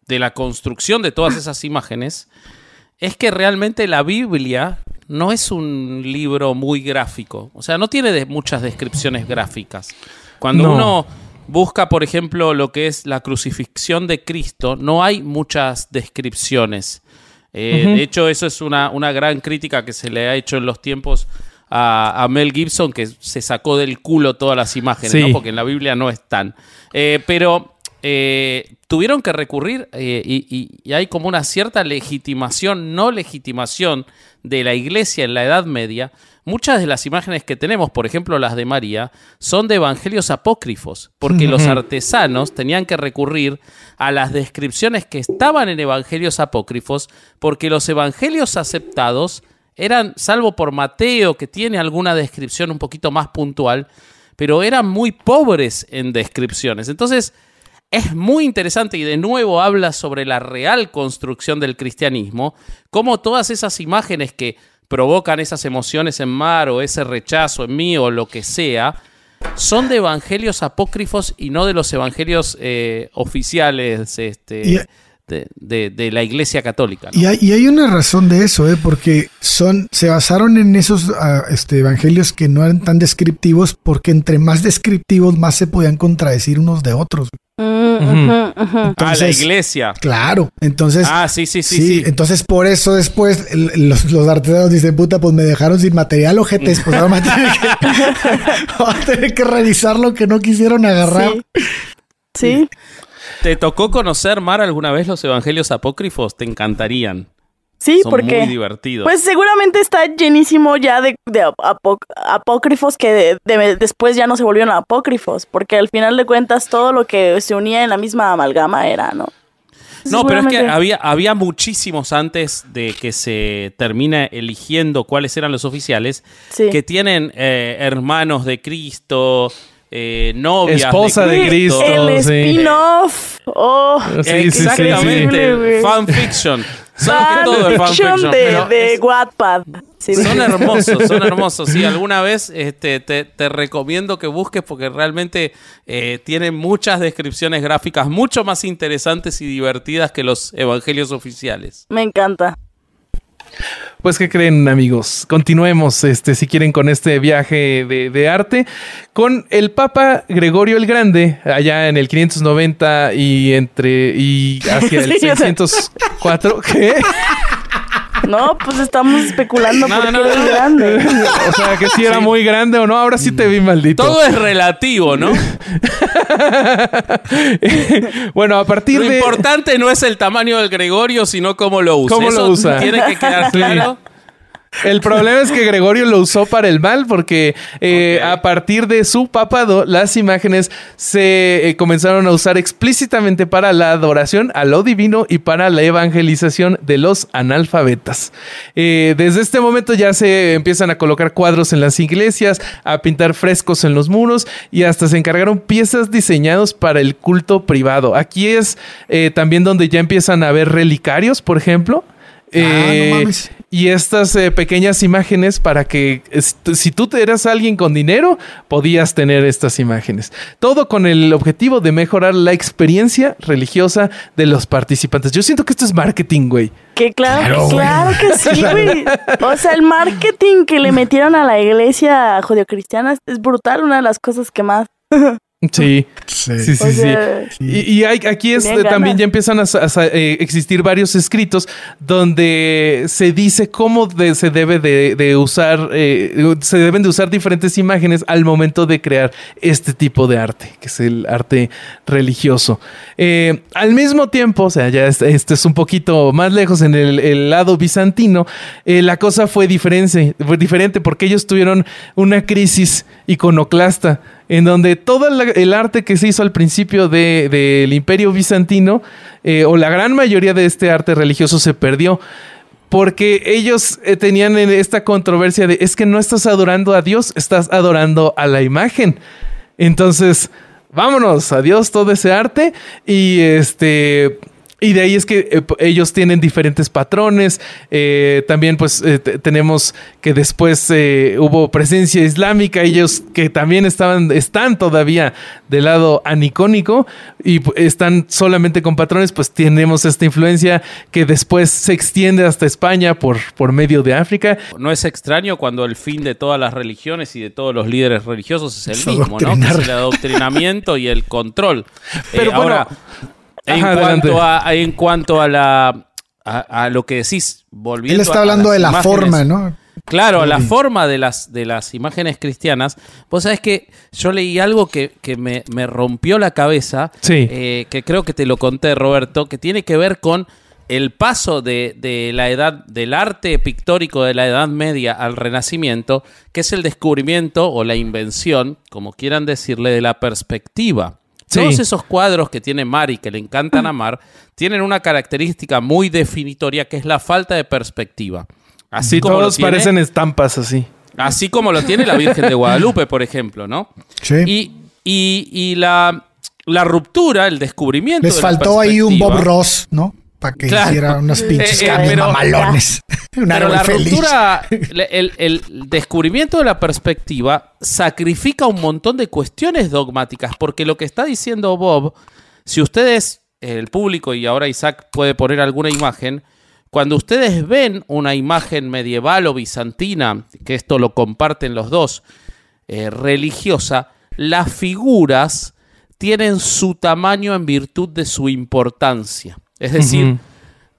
de la construcción de todas esas imágenes, es que realmente la Biblia no es un libro muy gráfico. O sea, no tiene muchas descripciones gráficas. Cuando uno busca, por ejemplo, lo que es la crucifixión de Cristo, no hay muchas descripciones. Eh, de hecho, eso es una, una gran crítica que se le ha hecho en los tiempos a, Mel Gibson, que se sacó del culo todas las imágenes, porque en la Biblia no están. Eh, pero eh, tuvieron que recurrir eh, y, hay como una cierta legitimación, no legitimación de la iglesia en la Edad Media. Muchas de las imágenes que tenemos, por ejemplo las de María, son de evangelios apócrifos, porque los artesanos tenían que recurrir a las descripciones que estaban en evangelios apócrifos, porque los evangelios aceptados eran, salvo por Mateo, que tiene alguna descripción un poquito más puntual, pero eran muy pobres en descripciones. Entonces, es muy interesante y de nuevo habla sobre la real construcción del cristianismo, cómo todas esas imágenes que provocan esas emociones en Mar o ese rechazo en mí o lo que sea, son de evangelios apócrifos y no de los evangelios eh, oficiales este, de, de- de la Iglesia Católica. ¿no? Y hay, y hay una razón de eso, ¿eh? porque son, se basaron en esos ah, este, evangelios que no eran tan descriptivos, porque entre más descriptivos, más se podían contradecir unos de otros. Ah, la Iglesia. Claro, entonces. Ah, sí, sí, sí, Sí, sí. entonces por eso después el- los, los artesanos dicen, puta, pues me dejaron sin material, ojetes, pues ahora vamos a tener que, <laughs> vamos a tener que revisar lo que no quisieron agarrar. Sí. Sí. ¿Te tocó conocer, Mar, alguna vez los evangelios apócrifos? Te encantarían. Sí, Son porque. muy divertidos. Pues seguramente está llenísimo ya de, de apócrifos que de- de- después ya no se volvieron apócrifos, porque al final de cuentas todo lo que se unía en la misma amalgama era, ¿no? No, pero es que había, había muchísimos antes de que se termine eligiendo cuáles eran los oficiales Sí. que tienen eh, hermanos de Cristo, eh, novias Esposa de Cristo, El sí. spin-off. Oh, Sí, sí, sí, Exactamente, sí, sí. fanfiction. Son todo fanfiction de, de es- Wattpad. Sí, son hermosos, son <laughs> hermosos. Sí, alguna vez este, te, te recomiendo que busques porque realmente eh, tienen muchas descripciones gráficas mucho más interesantes y divertidas que los evangelios oficiales. Me encanta. Pues, ¿qué creen, amigos? Continuemos, este, si quieren, con este viaje de, de arte con el Papa Gregorio el Grande, allá en el 590 y entre y hacia el <laughs> Sí, o sea. 604. ¿Qué? <laughs> No, pues estamos especulando No, porque no, es no. grande. O sea, que si era muy grande o no. Ahora sí te vi maldito. Todo es relativo, ¿no? <laughs> bueno, a partir Lo de importante no es el tamaño del Gregorio, sino cómo lo usa. Cómo lo usa. Tiene que quedar Sí. El problema es que Gregorio lo usó para el mal porque eh, a partir de su papado las imágenes se eh, comenzaron a usar explícitamente para la adoración a lo divino y para la evangelización de los analfabetas. Eh, desde este momento ya se empiezan a colocar cuadros en las iglesias, a pintar frescos en los muros y hasta se encargaron piezas diseñados para el culto privado. Aquí es eh, también donde ya empiezan a ver relicarios, por ejemplo. Ah, no mames. Y estas eh, pequeñas imágenes para que si tú eras alguien con dinero, podías tener estas imágenes. Todo con el objetivo de mejorar la experiencia religiosa de los participantes. Yo siento que esto es marketing, güey. Que claro, Claro, que, güey. claro que sí, güey. O sea, el marketing que le metieron a la iglesia judeocristiana es- es brutal, una de las cosas que más. <laughs> Sí, Sí. sí, sí, o sí. sea, Y, y hay- aquí es, también ya empiezan a, eh, existir varios escritos donde se dice cómo de- se debe de, de usar, eh, se deben de usar diferentes imágenes al momento de crear este tipo de arte, que es el arte religioso. Eh, al mismo tiempo, o sea, ya este, este es un poquito más lejos en el, el lado bizantino, eh, la cosa fue diferente, fue diferente porque ellos tuvieron una crisis iconoclasta en donde todo el arte que se hizo al principio de- del imperio bizantino, eh, o la gran mayoría de este arte religioso se perdió. Porque ellos eh, tenían en esta controversia de es que no estás adorando a Dios, estás adorando a la imagen. Entonces, vámonos, adiós todo ese arte. Y este. Y de ahí es que eh, ellos tienen diferentes patrones. Eh, también, pues, eh, te- tenemos que después eh, hubo presencia islámica. Ellos que también estaban, están todavía del lado anicónico y están solamente con patrones. Pues tenemos esta influencia que después se extiende hasta España por, por medio de África. No es extraño cuando el fin de todas las religiones y de todos los líderes religiosos es el mismo, ¿no? Que adoctrinar. es el adoctrinamiento y el control. <laughs> Pero Eh, bueno, ahora, en, ajá, cuanto a, en cuanto a la a, a lo que decís, volviendo Él está a- a hablando las de la imágenes- forma, ¿no? Claro, la forma de las, de las imágenes cristianas. Vos sabés que yo leí algo que, que me, me rompió la cabeza, Sí. eh, que creo que te lo conté, Roberto, que tiene que ver con el paso de, de la edad, del arte pictórico de la Edad Media al Renacimiento, que es el descubrimiento o la invención, como quieran decirle, de la perspectiva. Sí. Todos esos cuadros que tiene Mari, que le encantan a Mar, tienen una característica muy definitoria, que es la falta de perspectiva. Así Sí, como lo todos tiene- parecen estampas así. Así como lo tiene la Virgen de Guadalupe, por ejemplo, ¿no? Sí. Y, y- y la, la ruptura, el descubrimiento. Les de la faltó ahí un Bob Ross, ¿no? Para que Claro. hiciera unos pinches Eh, eh, pero- mamalones. <laughs> Un Pero árbol la feliz. ruptura, el descubrimiento de la perspectiva sacrifica un montón de cuestiones dogmáticas, porque lo que está diciendo Bob, si ustedes el público, y ahora Isaac puede poner alguna imagen, cuando ustedes ven una imagen medieval o bizantina, que esto lo comparten los dos, eh, religiosa, las figuras tienen su tamaño en virtud de su importancia. Es decir,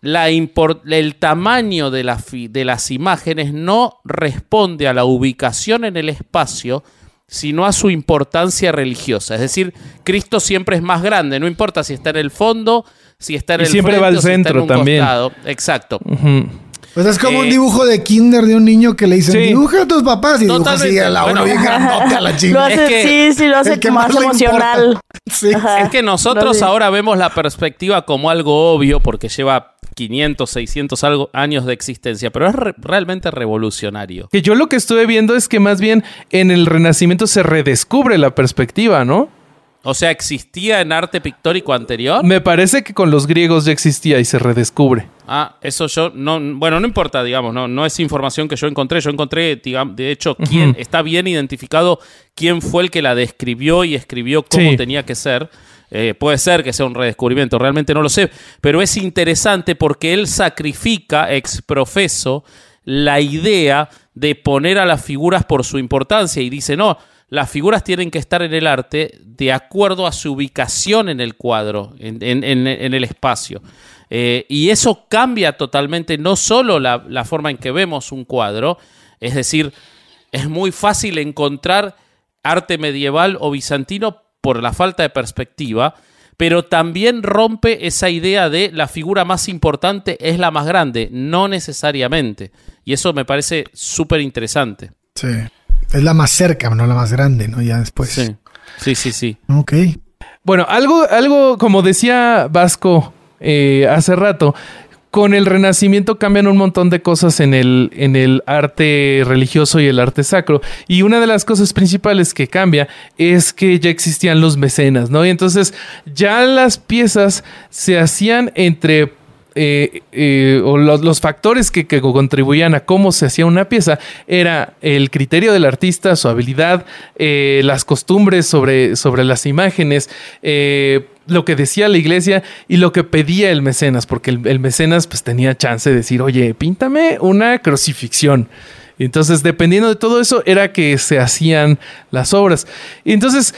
la el tamaño de, de las imágenes no responde a la ubicación en el espacio, sino a su importancia religiosa. Es decir, Cristo siempre es más grande, no importa si está en el fondo, si está en el siempre va al centro también. Exacto. Pues es como un dibujo de kinder de un niño que le dicen, dibuja a tus papás y dibuja así a la bueno, bien a la <laughs> chica. sí, sí, lo hace más, emocional. Es que nosotros ahora vemos la perspectiva como algo obvio porque lleva 500, 600 algo, años de existencia, pero es realmente revolucionario. Que yo lo que estuve viendo es que más bien en el Renacimiento se redescubre la perspectiva, ¿no? O sea, ¿existía en arte pictórico anterior? Me parece que con los griegos ya existía y se redescubre. Ah, eso yo no, bueno, no importa, digamos, no, no es información que yo encontré. Yo encontré, digamos, de hecho, quién está bien identificado quién fue el que la describió y escribió cómo tenía que ser. Eh, puede ser que sea un redescubrimiento, realmente no lo sé, pero es interesante porque él sacrifica ex profeso la idea de poner a las figuras por su importancia y dice, no, las figuras tienen que estar en el arte de acuerdo a su ubicación en el cuadro, en, el espacio. Eh, y eso cambia totalmente no solo la, la, forma en que vemos un cuadro, es decir, es muy fácil encontrar arte medieval o bizantino por la falta de perspectiva, pero también rompe esa idea de la figura más importante es la más grande, no necesariamente. Y eso me parece súper interesante. Sí. Es la más cerca, no la más grande, ¿no? Ya después. Sí, sí, sí. sí. Ok. Bueno, algo, algo como decía Vasco eh, hace rato, con el Renacimiento cambian un montón de cosas en el, en el arte religioso y el arte sacro. Y una de las cosas principales que cambia es que ya existían los mecenas, ¿no? Y entonces ya las piezas se hacían entre eh, eh, o los, factores que, contribuían a cómo se hacía una pieza era el criterio del artista, su habilidad, eh, las costumbres sobre, sobre las imágenes, lo que decía la iglesia y lo que pedía el mecenas, porque el, mecenas pues tenía chance de decir, oye, píntame una crucifixión. entonces, dependiendo de todo eso, era que se hacían las obras. Y entonces,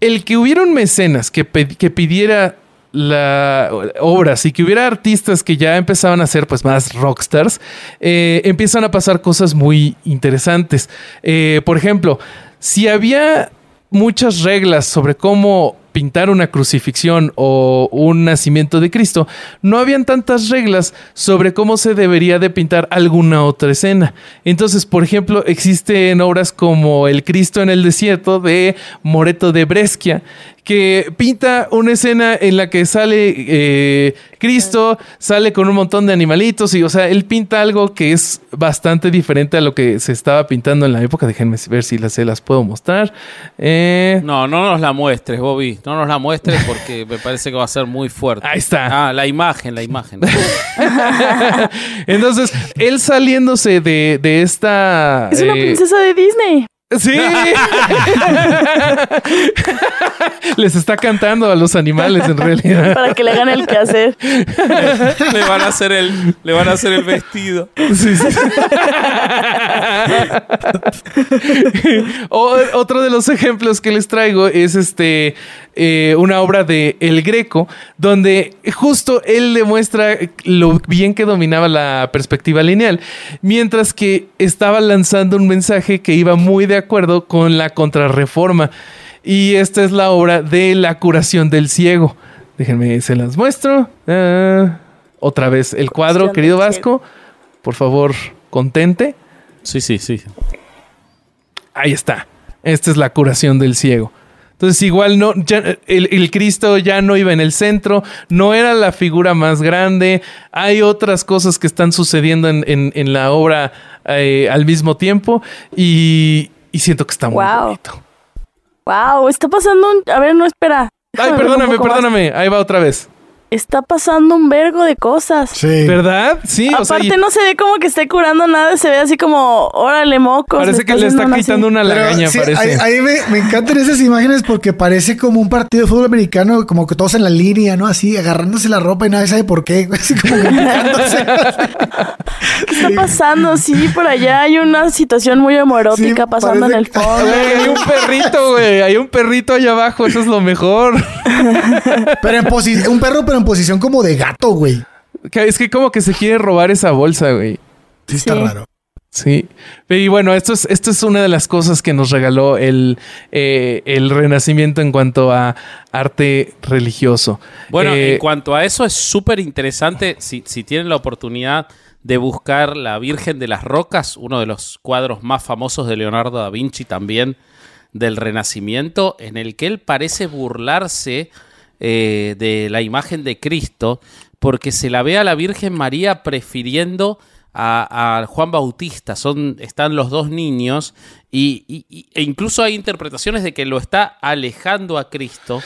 el que hubiera un mecenas que, que pidiera la obras y que hubiera artistas que ya empezaban a ser pues más rockstars, eh, empiezan a pasar cosas muy interesantes. Eh, por ejemplo, si había muchas reglas sobre cómo pintar una crucifixión o un nacimiento de Cristo, no habían tantas reglas sobre cómo se debería de pintar alguna otra escena. Entonces, por ejemplo, existen obras como El Cristo en el desierto de Moreto de Brescia, que pinta una escena en la que sale eh, Cristo, sale con un montón de animalitos y, o sea, él pinta algo que es bastante diferente a lo que se estaba pintando en la época. Déjenme ver si las, se las puedo mostrar. Eh, no, no nos la muestres, Bobby. No nos la muestres porque me parece que va a ser muy fuerte. Ahí está. Ah, la imagen, la imagen. <laughs> Entonces, él saliéndose de, de esta... Es una eh, princesa de Disney. Sí. <laughs> Les está cantando a los animales en realidad. Para que le hagan el quehacer. le van a hacer el, le van a hacer el vestido. Sí, sí. <laughs> otro de los ejemplos que les traigo es este eh, una obra de El Greco, donde justo él demuestra lo bien que dominaba la perspectiva lineal, mientras que estaba lanzando un mensaje que iba muy de acuerdo con la contrarreforma. Y esta es la obra de la curación del ciego. Déjenme, se las muestro. Ah, otra vez el cuadro, querido Vasco. Por favor, contente. Sí, sí, sí. Ahí está. Esta es la curación del ciego. Entonces, igual no, el, Cristo ya no iba en el centro, no era la figura más grande. Hay otras cosas que están sucediendo en, la obra eh, al mismo tiempo y, siento que está muy bonito. Wow, está pasando un. A ver, no espera. Ay, perdóname, perdóname. Ahí va otra vez. Está pasando un vergo de cosas. Sí. ¿Verdad? Sí, o sea, Aparte y no se ve como que esté curando nada, se ve así como, órale, mocos. parece que le está quitando una lagaña, sí, parece. ahí, ahí me, me encantan esas imágenes porque parece como un partido de fútbol americano, como que todos en la línea, ¿no? Así, agarrándose la ropa y nadie sabe por qué. <laughs> Así como. <laughs> ¿Qué está pasando? Sí, por allá hay una situación muy homoerótica Sí, pasando en el fondo. Hay un perrito, güey. Hay un perrito allá abajo. Eso es lo mejor. <laughs> Pero en posi- un perro, pero en posición como de gato, güey. Es que como que se quiere robar esa bolsa, güey. Sí, está Sí. raro. Sí. Y bueno, esto es, esto es una de las cosas que nos regaló el, eh, el Renacimiento en cuanto a arte religioso. Bueno, Eh, en cuanto a eso es súper interesante, si, si tienen la oportunidad de buscar La Virgen de las Rocas, uno de los cuadros más famosos de Leonardo da Vinci también del Renacimiento, en el que él parece burlarse eh, de la imagen de Cristo, porque se la ve a la Virgen María prefiriendo a, a Juan Bautista. Son, están los dos niños y, e incluso hay interpretaciones de que lo está alejando a Cristo.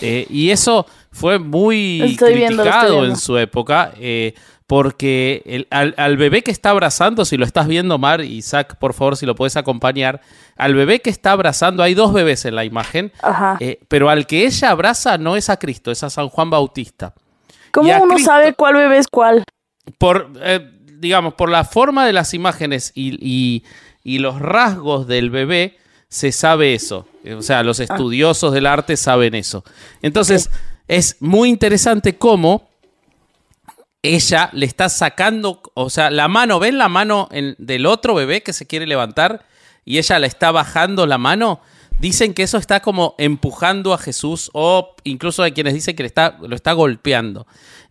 eh, y eso fue muy estoy criticado viendo. en su época. eh, porque el- al, al bebé que está abrazando, si lo estás viendo, Mar, Isaac, por favor, si lo puedes acompañar, al bebé que está abrazando, hay dos bebés en la imagen, eh, pero al que ella abraza no es a Cristo, es a San Juan Bautista. ¿Cómo uno Cristo- sabe cuál bebé es cuál? Por, eh, digamos, por la forma de las imágenes y, y- y los rasgos del bebé, se sabe eso. O sea, los estudiosos del arte saben eso. Entonces, es muy interesante cómo ella le está sacando, o sea, la mano, ¿ven la mano en- del otro bebé que se quiere levantar? Y ella le está bajando la mano. Dicen que eso está como empujando a Jesús o incluso hay quienes dicen que le está, lo está golpeando.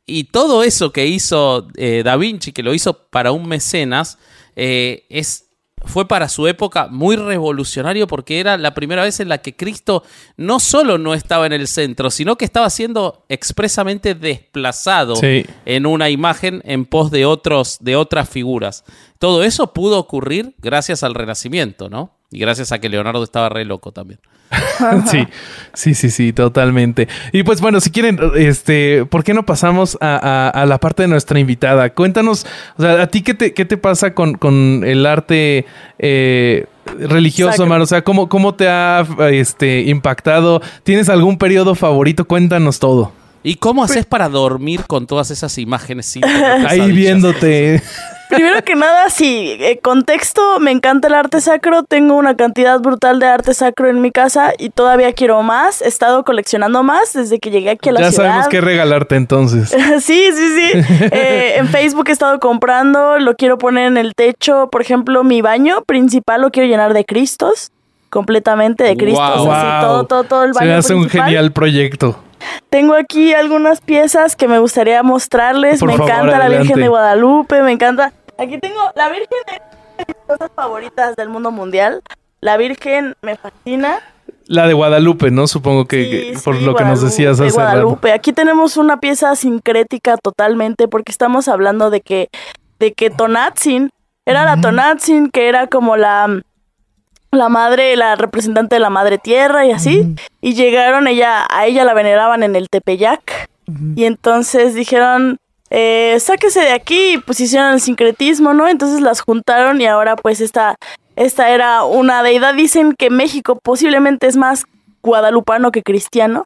Y todo eso que hizo eh, Da Vinci, que lo hizo para un mecenas, eh, es, fue para su época muy revolucionario porque era la primera vez en la que Cristo no solo no estaba en el centro, sino que estaba siendo expresamente desplazado Sí. en una imagen en pos de otros de otras figuras. Todo eso pudo ocurrir gracias al Renacimiento, ¿no? Y gracias a que Leonardo estaba re loco también. <laughs> Sí, sí, sí, sí, totalmente. Y pues bueno, si quieren, este, ¿por qué no pasamos a, a- a la parte de nuestra invitada? Cuéntanos, o sea, ¿a ti qué te, qué te pasa con, con el arte eh, religioso, Sacro. Mar? O sea, ¿cómo, cómo te ha este, impactado? ¿Tienes algún periodo favorito? Cuéntanos todo. ¿Y cómo haces para dormir con todas esas imágenes? <laughs> Ahí viéndote. <laughs> Primero que nada, sí, eh, contexto, me encanta el arte sacro, tengo una cantidad brutal de arte sacro en mi casa y todavía quiero más, he estado coleccionando más desde que llegué aquí a la Ya ciudad. sabemos qué regalarte entonces. <laughs> Sí, sí, sí. <laughs> Eh, en Facebook he estado comprando, lo quiero poner en el techo. Por ejemplo, mi baño principal lo quiero llenar de cristos. Completamente de cristos. Wow. así, Wow. todo, todo, todo el Se baño me hace un genial proyecto. Tengo aquí algunas piezas que me gustaría mostrarles. Por me favor, encanta la. Virgen de Guadalupe, me encanta. Aquí tengo la Virgen es de mis cosas favoritas del mundo mundial. La Virgen me fascina. La de Guadalupe, ¿no? Supongo que, Sí, por sí, lo que nos decías hace rato. Guadalupe. Aquí tenemos una pieza sincrética totalmente porque estamos hablando de que de que Tonatzin era la Tonatzin que era como la la madre, la representante de la madre tierra y así y llegaron ella a ella la veneraban en el Tepeyac y entonces dijeron eh, sáquese de aquí y pues hicieron el sincretismo, ¿no? Entonces las juntaron y ahora pues esta esta era una deidad. Dicen que México posiblemente es más guadalupano que cristiano.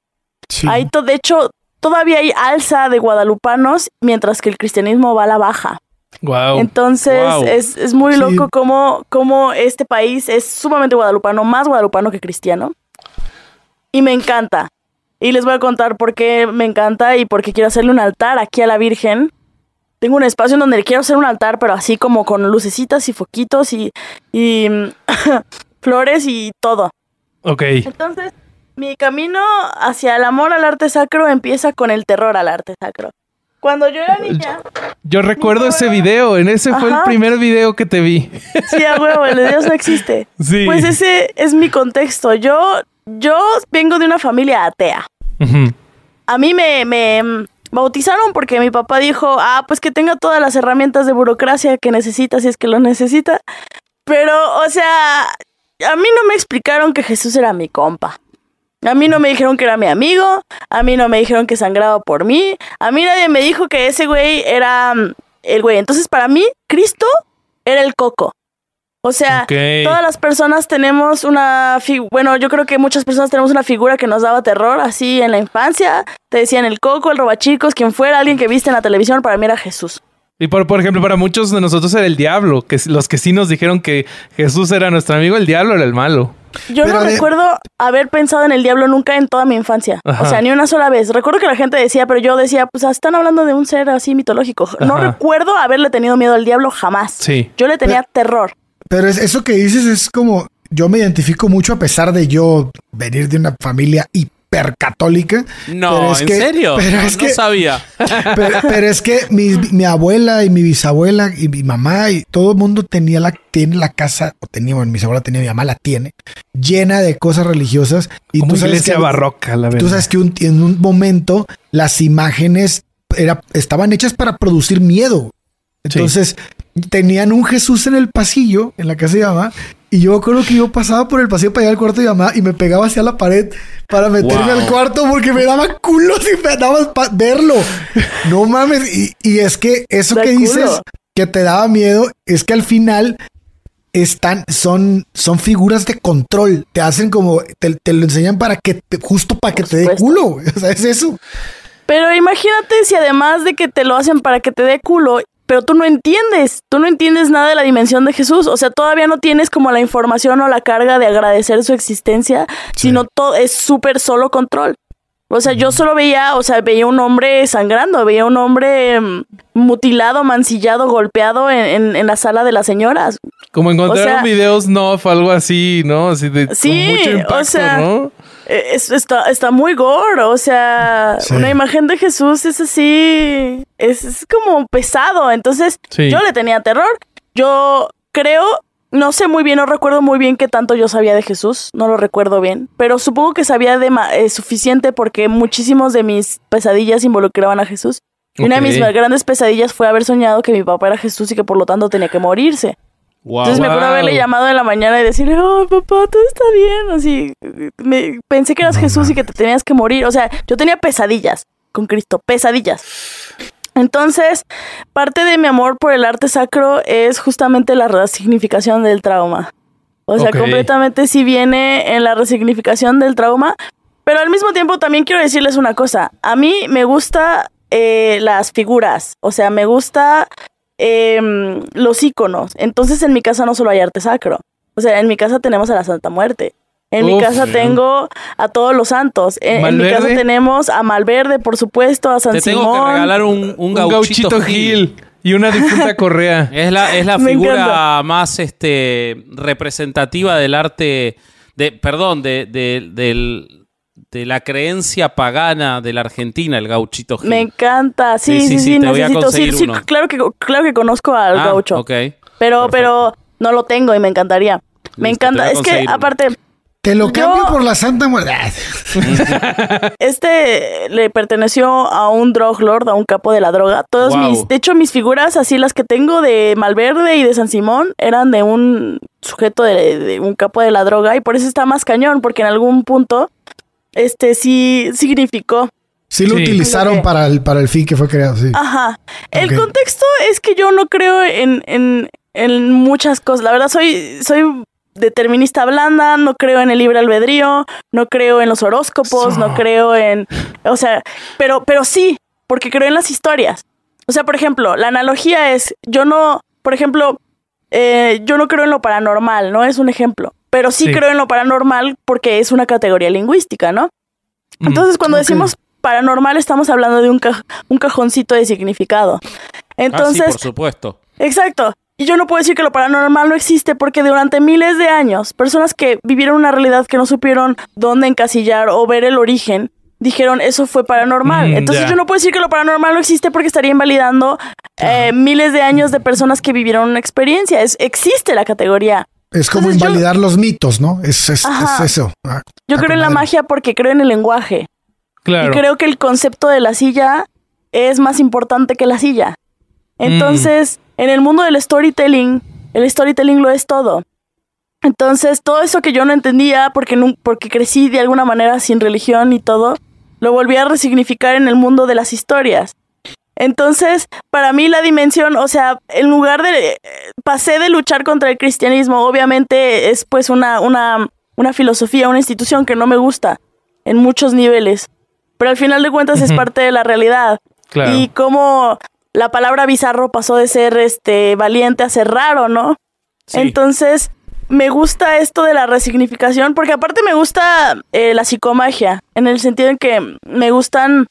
Sí. Hay to- de hecho, todavía hay alza de guadalupanos, mientras que el cristianismo va a la baja. Wow. Entonces, Wow. es, es muy Sí. loco cómo, cómo este país es sumamente guadalupano, más guadalupano que cristiano. Y me encanta. Y les voy a contar por qué me encanta y por qué quiero hacerle un altar aquí a la Virgen. Tengo un espacio en donde quiero hacer un altar, pero así como con lucecitas y foquitos y, y <laughs> flores y todo. Ok. Entonces, mi camino hacia el amor al arte sacro empieza con el terror al arte sacro. Cuando yo era niña, Yo recuerdo ese video, en ese fue el primer video que te vi. sí, a huevo, el de Dios no existe. <laughs> Sí. Pues ese es mi contexto. Yo, yo vengo de una familia atea. A mí me, me bautizaron porque mi papá dijo, ah, pues que tenga todas las herramientas de burocracia que necesita si es que lo necesita. Pero, o sea, a mí no me explicaron que Jesús era mi compa. A mí no me dijeron que era mi amigo, a mí no me dijeron que sangraba por mí, a mí nadie me dijo que ese güey era mm, el güey. Entonces, para mí, Cristo era el coco. O sea, todas las personas tenemos una figura, bueno, yo creo que muchas personas tenemos una figura que nos daba terror, así en la infancia. Te decían el coco, el robachicos, quien fuera, alguien que viste en la televisión, para mí era Jesús. Y por, por ejemplo, para muchos de nosotros era el diablo, que los que sí nos dijeron que Jesús era nuestro amigo, el diablo era el malo. Yo Pero no de- recuerdo haber pensado en el diablo nunca en toda mi infancia. Ajá. O sea, ni una sola vez. Recuerdo que la gente decía, pero yo decía, pues ah, están hablando de un ser así mitológico. No recuerdo haberle tenido miedo al diablo jamás. Sí. Yo le tenía terror. Pero es, eso que dices es como, yo me identifico mucho a pesar de yo venir de una familia hipercatólica. No, Pero es ¿en que- serio? pero no, es no que- sabía. <laughs> Pero, pero es que mi, mi abuela y mi bisabuela y mi mamá y todo el mundo tenía la, tiene la casa, o tenía, bueno, mi bisabuela tenía, mi mamá la tiene, llena de cosas religiosas. Y Como tú sabes iglesia que, barroca, la verdad. Tú sabes que un- en un momento las imágenes era, estaban hechas para producir miedo. Entonces tenían un Jesús en el pasillo, en la casa de mamá, y yo creo que yo pasaba por el pasillo para ir al cuarto de mamá y me pegaba hacia la pared para meterme Wow. al cuarto porque me daba culo si me daba pa- verlo. No mames. Y, y es que eso Da que culo. dices que te daba miedo es que al final están, son, son figuras de control. Te hacen como, te, te lo enseñan para que, te- justo para que te dé culo. <laughs> O sea, es eso. Pero imagínate si además de que te lo hacen para que te dé culo, pero tú no entiendes, tú no entiendes nada de la dimensión de Jesús, o sea, todavía no tienes como la información o la carga de agradecer su existencia, sino todo es súper solo control. O sea, yo solo veía, o sea, veía un hombre sangrando, veía un hombre mm, mutilado, mancillado, golpeado en, en- en la sala de las señoras. Como encontraron o sea- videos no algo así, ¿no? Así de con Sí, mucho impacto, o sea, ¿no? Eh, es- está, está muy gore, o sea, Sí. una imagen de Jesús es así, es, es como pesado, entonces Sí. yo le tenía terror, yo creo, no sé muy bien, no recuerdo muy bien qué tanto yo sabía de Jesús, no lo recuerdo bien, pero supongo que sabía de ma- eh, suficiente porque muchísimos de mis pesadillas involucraban a Jesús. Y una de mis Ok. grandes pesadillas fue haber soñado que mi papá era Jesús y que por lo tanto tenía que morirse. Wow. Entonces me acuerdo haberle llamado en la mañana y decirle, oh, papá, todo está bien. Así, me, pensé que eras Jesús y que te tenías que morir. O sea, yo tenía pesadillas con Cristo, pesadillas. Entonces, parte de mi amor por el arte sacro es justamente la resignificación del trauma. O sea, completamente sí viene en la resignificación del trauma. Pero al mismo tiempo también quiero decirles una cosa. A mí me gusta eh, las figuras. O sea, me gusta em, los íconos. Entonces en mi casa no solo hay arte sacro. O sea, en mi casa tenemos a la Santa Muerte. En mi Uf. casa tengo a todos los santos. En, en mi casa tenemos a Malverde, por supuesto, a San Te tengo Simón. que regalar un, un, Un gauchito, Gil. y una difunta <laughs> correa. Es la, es la figura encanta. más este, representativa del arte, de, perdón, de, de, del- de la creencia pagana de la Argentina, el gauchito Gil. Me encanta. Sí, Sí, sí, sí, sí, sí, te voy a necesito. Sí, conseguir sí, uno. claro que claro que conozco al Ah, gaucho. ok. Pero perfecto. pero no lo tengo y me encantaría. Me Listo, encanta. Es que uno. aparte Te lo Yo- cambio por la Santa Muerte. <laughs> este le perteneció a un drug lord, a un capo de la droga. Todos Wow. mis, de hecho mis figuras así las que tengo de Malverde y de San Simón eran de un sujeto de, de un capo de la droga y por eso está más cañón porque en algún punto este sí significó Sí lo Sí. utilizaron para el, para el fin que fue creado, sí. Ajá. El contexto es que yo no creo en, en, en muchas cosas. La verdad, soy, soy determinista blanda, no creo en el libre albedrío, no creo en los horóscopos, So. no creo en. O sea, pero, pero sí, porque creo en las historias. O sea, por ejemplo, la analogía es: yo no, por ejemplo, eh, yo no creo en lo paranormal, ¿no? Es un ejemplo. Pero sí, Sí. creo en lo paranormal porque es una categoría lingüística, ¿no? Mm. Entonces, cuando decimos paranormal, estamos hablando de un, ca- un cajoncito de significado. ah, sí, Entonces, por supuesto. exacto. Y yo no puedo decir que lo paranormal no existe porque durante miles de años, personas que vivieron una realidad que no supieron dónde encasillar o ver el origen, dijeron eso fue paranormal. Mm, Entonces yo no puedo decir que lo paranormal no existe porque estaría invalidando eh, miles de años de personas que vivieron una experiencia. Es, existe la categoría. Es como Entonces yo- invalidar los mitos, ¿no? Es, es, eso. Ah, Yo creo en la madre. magia porque creo en el lenguaje. Claro. Y creo que el concepto de la silla es más importante que la silla. Entonces, en el mundo del storytelling, el storytelling lo es todo. Entonces, todo eso que yo no entendía, porque, porque crecí de alguna manera sin religión y todo, lo volví a resignificar en el mundo de las historias. Entonces, para mí la dimensión, o sea, en lugar de... eh, pasé de luchar contra el cristianismo, obviamente es pues una, una, una filosofía, una institución que no me gusta en muchos niveles, pero al final de cuentas es parte de la realidad. Claro. Y como la palabra bizarro pasó de ser este valiente a ser raro, ¿no? Sí. Entonces, me gusta esto de la resignificación, porque aparte me gusta eh, la psicomagia, en el sentido en que me gustan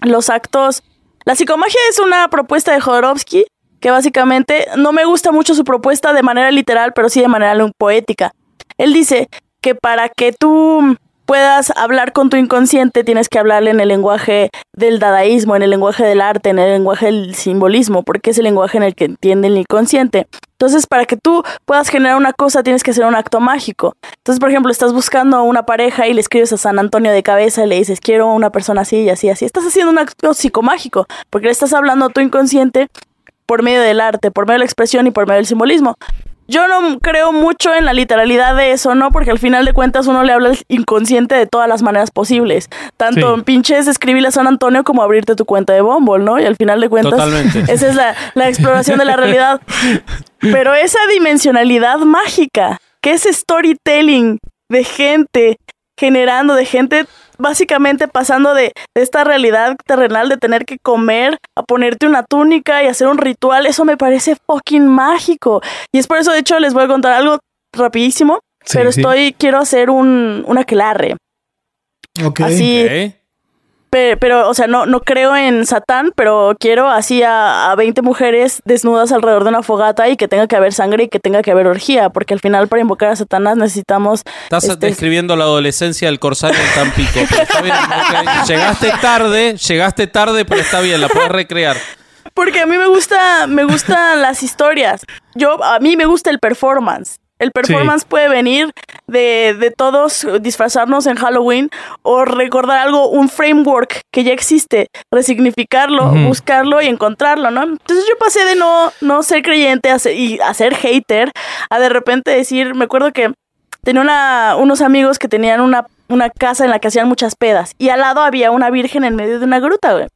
los actos. La psicomagia es una propuesta de Jodorowsky, que básicamente no me gusta mucho su propuesta de manera literal, pero sí de manera poética. Él dice que para que tú puedas hablar con tu inconsciente, tienes que hablarle en el lenguaje del dadaísmo, en el lenguaje del arte, en el lenguaje del simbolismo, porque es el lenguaje en el que entiende el inconsciente. Entonces, para que tú puedas generar una cosa, tienes que hacer un acto mágico. Entonces, por ejemplo, estás buscando una pareja y le escribes a San Antonio de cabeza y le dices, quiero una persona así y así, así. Estás haciendo un acto psicomágico, porque le estás hablando a tu inconsciente por medio del arte, por medio de la expresión y por medio del simbolismo. Yo no creo mucho en la literalidad de eso, ¿no? Porque al final de cuentas uno le habla al inconsciente de todas las maneras posibles. Tanto Sí. en pinches escribirle a San Antonio como abrirte tu cuenta de Bumble, ¿no? Y al final de cuentas Totalmente. <laughs> esa es la, la exploración de la realidad. Pero esa dimensionalidad mágica, que es storytelling de gente generando, de gente básicamente pasando de, de esta realidad terrenal de tener que comer a ponerte una túnica y hacer un ritual, eso me parece fucking mágico. Y es por eso, de hecho, les voy a contar algo rapidísimo, Sí, pero sí. estoy, quiero hacer un, un aquelarre. Ok. Así, Ok. Pe- Pero, o sea, no, no creo en Satán, pero quiero así a, a 20 mujeres desnudas alrededor de una fogata y que tenga que haber sangre y que tenga que haber orgía, porque al final para invocar a Satanás necesitamos... Estás este, describiendo la adolescencia del corsario en Tampico. pero está bien. Llegaste tarde, llegaste tarde, pero está bien, la puedes recrear. Porque a mí me gusta, me gustan las historias. Yo, a mí me gusta el performance. El performance puede venir de, de todos disfrazarnos en Halloween o recordar algo, un framework que ya existe, resignificarlo, buscarlo y encontrarlo, ¿no? Entonces yo pasé de no, no ser creyente a ser- y a ser hater a de repente decir, me acuerdo que tenía una, unos amigos que tenían una, una casa en la que hacían muchas pedas y al lado había una virgen en medio de una gruta, güey.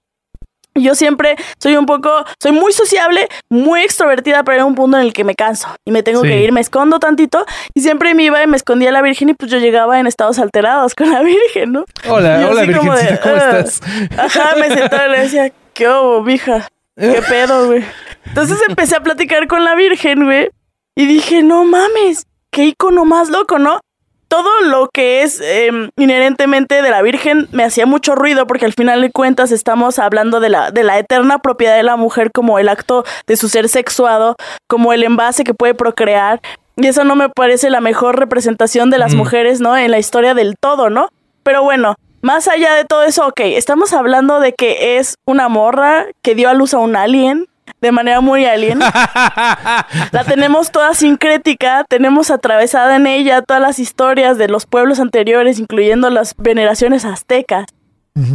Yo siempre soy un poco, soy muy sociable, muy extrovertida, pero hay un punto en el que me canso y me tengo Sí. que ir, me escondo tantito y siempre me iba y me escondía a la Virgen y pues yo llegaba en estados alterados con la <laughs> Virgen, ¿no? Hola, hola, como de, ¿cómo "Ah". estás? Ajá, me sentaba y le decía, ¿qué hubo, mija? ¿Qué <laughs> pedo, güey? Entonces empecé a platicar con la Virgen, güey, y dije, no mames, qué icono más loco, ¿no? Todo lo que es eh, inherentemente de la Virgen me hacía mucho ruido porque al final de cuentas estamos hablando de la, de la eterna propiedad de la mujer como el acto de su ser sexuado, como el envase que puede procrear. Y eso no me parece la mejor representación de las Mm. mujeres, ¿no? En la historia del todo, ¿no? Pero bueno, más allá de todo eso, ok, estamos hablando de que es una morra que dio a luz a un alien de manera muy alien. <laughs> La tenemos toda sincrética, tenemos atravesada en ella todas las historias de los pueblos anteriores, incluyendo las veneraciones aztecas.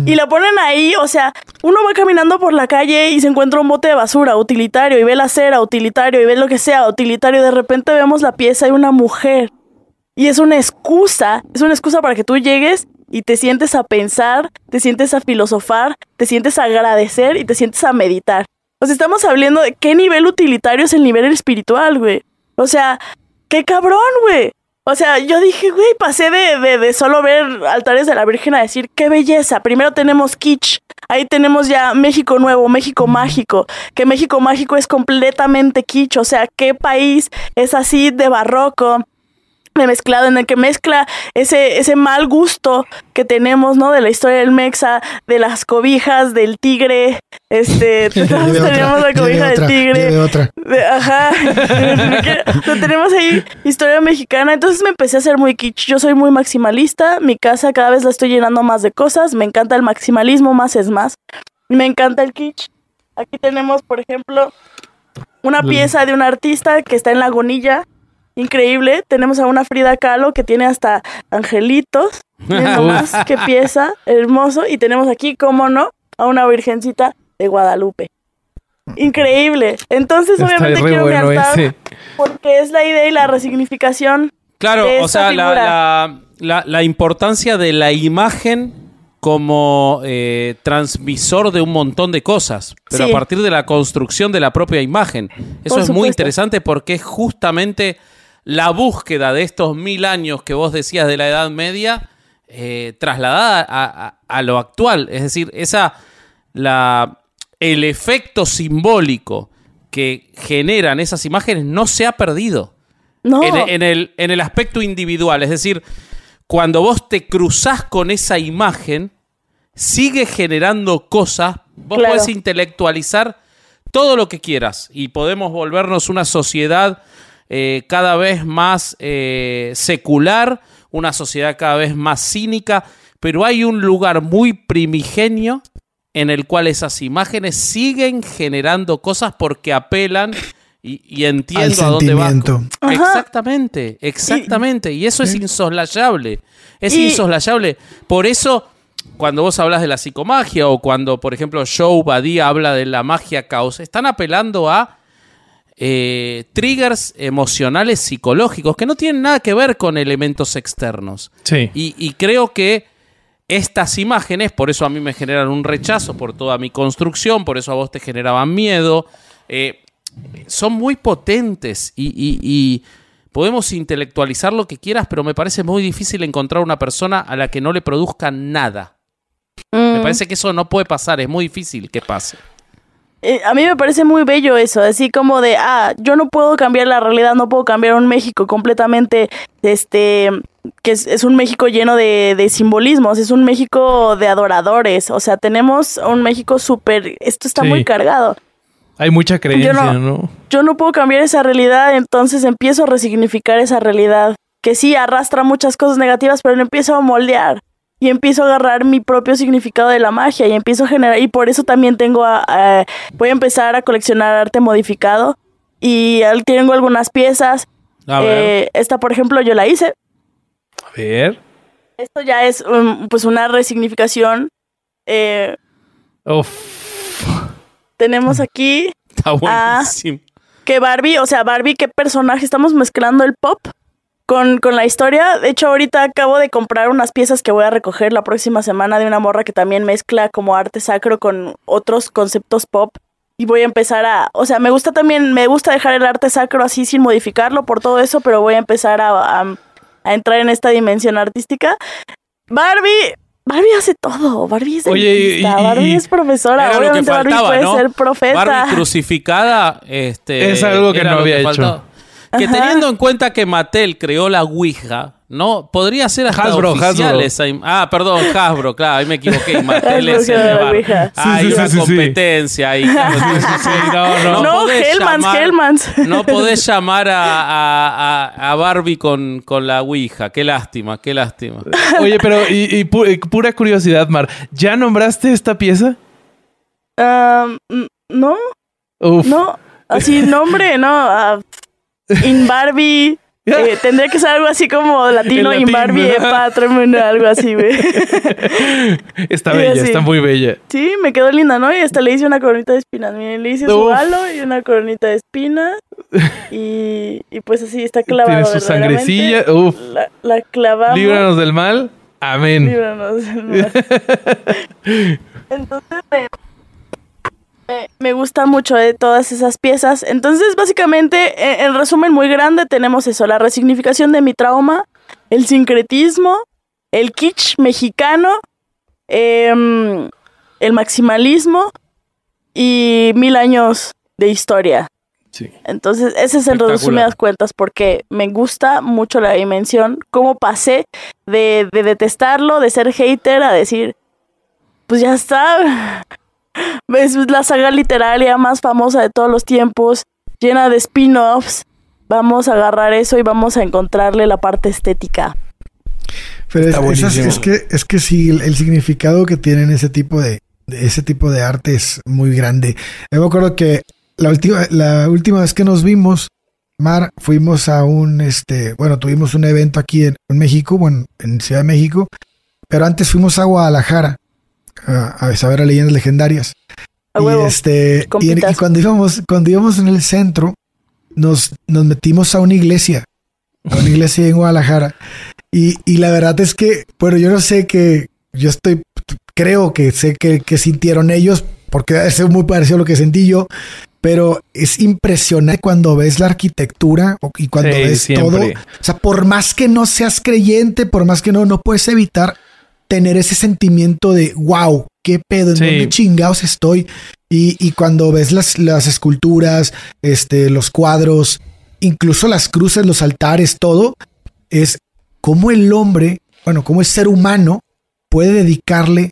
Y la ponen ahí, o sea, uno va caminando por la calle y se encuentra un bote de basura utilitario y ve la cera utilitario y ve lo que sea utilitario. De repente vemos la pieza de una mujer. Y es una excusa, es una excusa para que tú llegues y te sientes a pensar, te sientes a filosofar, te sientes a agradecer y te sientes a meditar. O sea, estamos hablando de qué nivel utilitario es el nivel espiritual, güey. O sea, qué cabrón, güey. O sea, yo dije, güey, pasé de, de, de solo ver altares de la Virgen a decir, qué belleza. Primero tenemos kitsch. Ahí tenemos ya México nuevo, México mágico. Que México mágico es completamente kitsch. O sea, qué país es así de barroco mezclado en el que mezcla ese, ese mal gusto que tenemos, ¿no? De la historia del Mexa, de las cobijas, del tigre, este, <laughs> <laughs> todos otra, tenemos la cobija del otra, tigre. otra. De- ajá. <laughs> O sea, tenemos ahí historia mexicana. Entonces me empecé a hacer muy kitsch. Yo soy muy maximalista. Mi casa cada vez la estoy llenando más de cosas. Me encanta el maximalismo, más es más. Me encanta el kitsch. Aquí tenemos, por ejemplo, una pieza de un artista que está en Lagunilla. Increíble. Tenemos a una Frida Kahlo que tiene hasta angelitos. <laughs> Nomás qué pieza. Hermoso. Y tenemos aquí, cómo no, a una virgencita de Guadalupe. Increíble. Entonces, Está obviamente quiero mi bueno altar ese. porque es la idea y la resignificación. Claro, de o sea, la, la- la- la importancia de la imagen como eh, transmisor de un montón de cosas, pero Sí. a partir de la construcción de la propia imagen. Eso es muy interesante porque es justamente la búsqueda de estos mil años que vos decías de la Edad Media eh, trasladada a, a- a lo actual. Es decir, esa la, el efecto simbólico que generan esas imágenes no se ha perdido No. en, en el, en el aspecto individual. Es decir, cuando vos te cruzás con esa imagen, sigue generando cosas. Vos Claro. podés intelectualizar todo lo que quieras y podemos volvernos una sociedad eh, cada vez más eh, secular, una sociedad cada vez más cínica, pero hay un lugar muy primigenio en el cual esas imágenes siguen generando cosas porque apelan y, y entiendo Al a dónde va. sentimiento. Ajá. Exactamente, exactamente. Y eso es insoslayable. Es Y- insoslayable. Por eso, cuando vos hablas de la psicomagia o cuando, por ejemplo, Joe Badía habla de la magia caos, están apelando a eh, triggers emocionales psicológicos que no tienen nada que ver con elementos externos. Sí. Y, y creo que estas imágenes, por eso a mí me generan un rechazo por toda mi construcción, por eso a vos te generaban miedo, eh, son muy potentes y, y- y podemos intelectualizar lo que quieras, pero me parece muy difícil encontrar una persona a la que no le produzca nada. Me Mm. parece que eso no puede pasar, es muy difícil que pase. Eh, a mí me parece muy bello eso, así como de, ah, yo no puedo cambiar la realidad, no puedo cambiar un México completamente, este, que es, es un México lleno de, de simbolismos, es un México de adoradores, o sea, tenemos un México súper, esto está Sí. muy cargado. Hay mucha creencia, no- ¿no? Yo no puedo cambiar esa realidad, entonces empiezo a resignificar esa realidad, que sí arrastra muchas cosas negativas, pero lo empiezo a moldear. Y empiezo a agarrar mi propio significado de la magia y empiezo a generar, y por eso también tengo a, a- voy a empezar a coleccionar arte modificado y tengo algunas piezas. A ver. Eh, esta, por ejemplo, yo la hice. A ver. Esto ya es um, pues una resignificación. Eh, Uf. tenemos <laughs> aquí Está buenísimo. que Barbie, o sea, Barbie, ¿qué personaje? Estamos mezclando el pop con, con la historia. De hecho, ahorita acabo de comprar unas piezas que voy a recoger la próxima semana de una morra que también mezcla como arte sacro con otros conceptos pop. Y voy a empezar a, o sea, me gusta también, me gusta dejar el arte sacro así sin modificarlo por todo eso, pero voy a empezar a, a- a entrar en esta dimensión artística. Barbie, Barbie hace todo. Barbie es Oye, y- Barbie y- es profesora. Obviamente Barbie puede ¿no? ser profeta. Barbie crucificada este, Es algo que no había hecho. Que Ajá. teniendo en cuenta que Mattel creó la Ouija, ¿no? Podría ser hasta Hasbro, oficial Hasbro. esa Ah, perdón, Hasbro, claro, ahí me equivoqué. Y <laughs> Mattel es el creó de la Bar- Ouija. Ah, hay Sí, sí, una sí, sí, sí. competencia ahí. <laughs> claro, sí, sí, sí. no, No, podés Hellmans, llamar- Hellmans. No podés llamar a, a- a- a Barbie con, con la Ouija. Qué lástima, qué lástima. <laughs> Oye, pero y, y pu- y pura curiosidad, Mar. ¿Ya nombraste esta pieza? Ah, mm, no, Uf. no, así nombre, no. ah, in Barbie. <laughs> eh, tendría que ser algo así como latino, in Barbie, epa, tremendo, algo así, güey. <laughs> Está bella, así. está muy bella. Sí, me quedó linda, ¿no? Y hasta le hice una coronita de espinas. Miren, le hice su halo y una coronita de espinas. <laughs> Y, y pues así está clavado. Tiene su sangrecilla. Uf. La, la clavamos. Líbranos del mal. Amén. Líbranos del mal. Entonces me, me- me gusta mucho de todas esas piezas. Entonces, básicamente, en, en resumen muy grande, tenemos eso: la resignificación de mi trauma, el sincretismo, el kitsch mexicano, em, el maximalismo y mil años de historia. Sí. Entonces, ese es en resumidas cuentas, porque me gusta mucho la dimensión, cómo pasé de, de detestarlo, de ser hater, a decir, pues ya está. Es la saga literaria más famosa de todos los tiempos, llena de spin-offs. Vamos a agarrar eso y vamos a encontrarle la parte estética. Pero es, esas- que es que sí, el, el significado que tienen ese tipo de, de ese tipo de arte es muy grande. Yo me acuerdo que la última la última vez que nos vimos, Mar, fuimos a un este, bueno, tuvimos un evento aquí en, en México, bueno, en Ciudad de México, pero antes fuimos a Guadalajara a, a saber a leyendas legendarias. A y este, y, y cuando íbamos, cuando íbamos en el centro, nos, nos metimos a una iglesia, a una iglesia en Guadalajara. Y, y la verdad es que, bueno, yo no sé que, yo estoy, creo que sé que, que sintieron ellos, porque es muy parecido a lo que sentí yo, pero es impresionante cuando ves la arquitectura y cuando Sí, ves siempre. todo. O sea, por más que no seas creyente, por más que no, no puedes evitar tener ese sentimiento de wow, qué pedo, en Sí. dónde chingados estoy. Y, y cuando ves las, las esculturas, este, los cuadros, incluso las cruces, los altares, todo, es cómo el hombre, bueno, cómo el ser humano puede dedicarle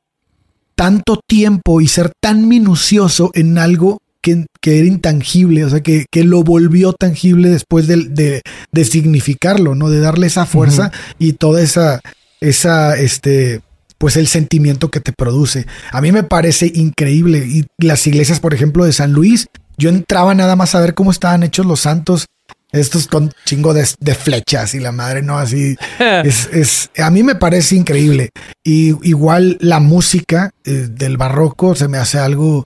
tanto tiempo y ser tan minucioso en algo que, que era intangible, o sea, que, que lo volvió tangible después de, de, de significarlo, ¿no? De darle esa fuerza y toda esa, esa, este, pues el sentimiento que te produce. A mí me parece increíble. Y las iglesias, por ejemplo, de San Luis, yo entraba nada más a ver cómo estaban hechos los santos. Estos con chingo de, de flechas y la madre, ¿no? Así. <laughs> es, es, a mí me parece increíble. Y igual la música eh, del barroco se me hace algo.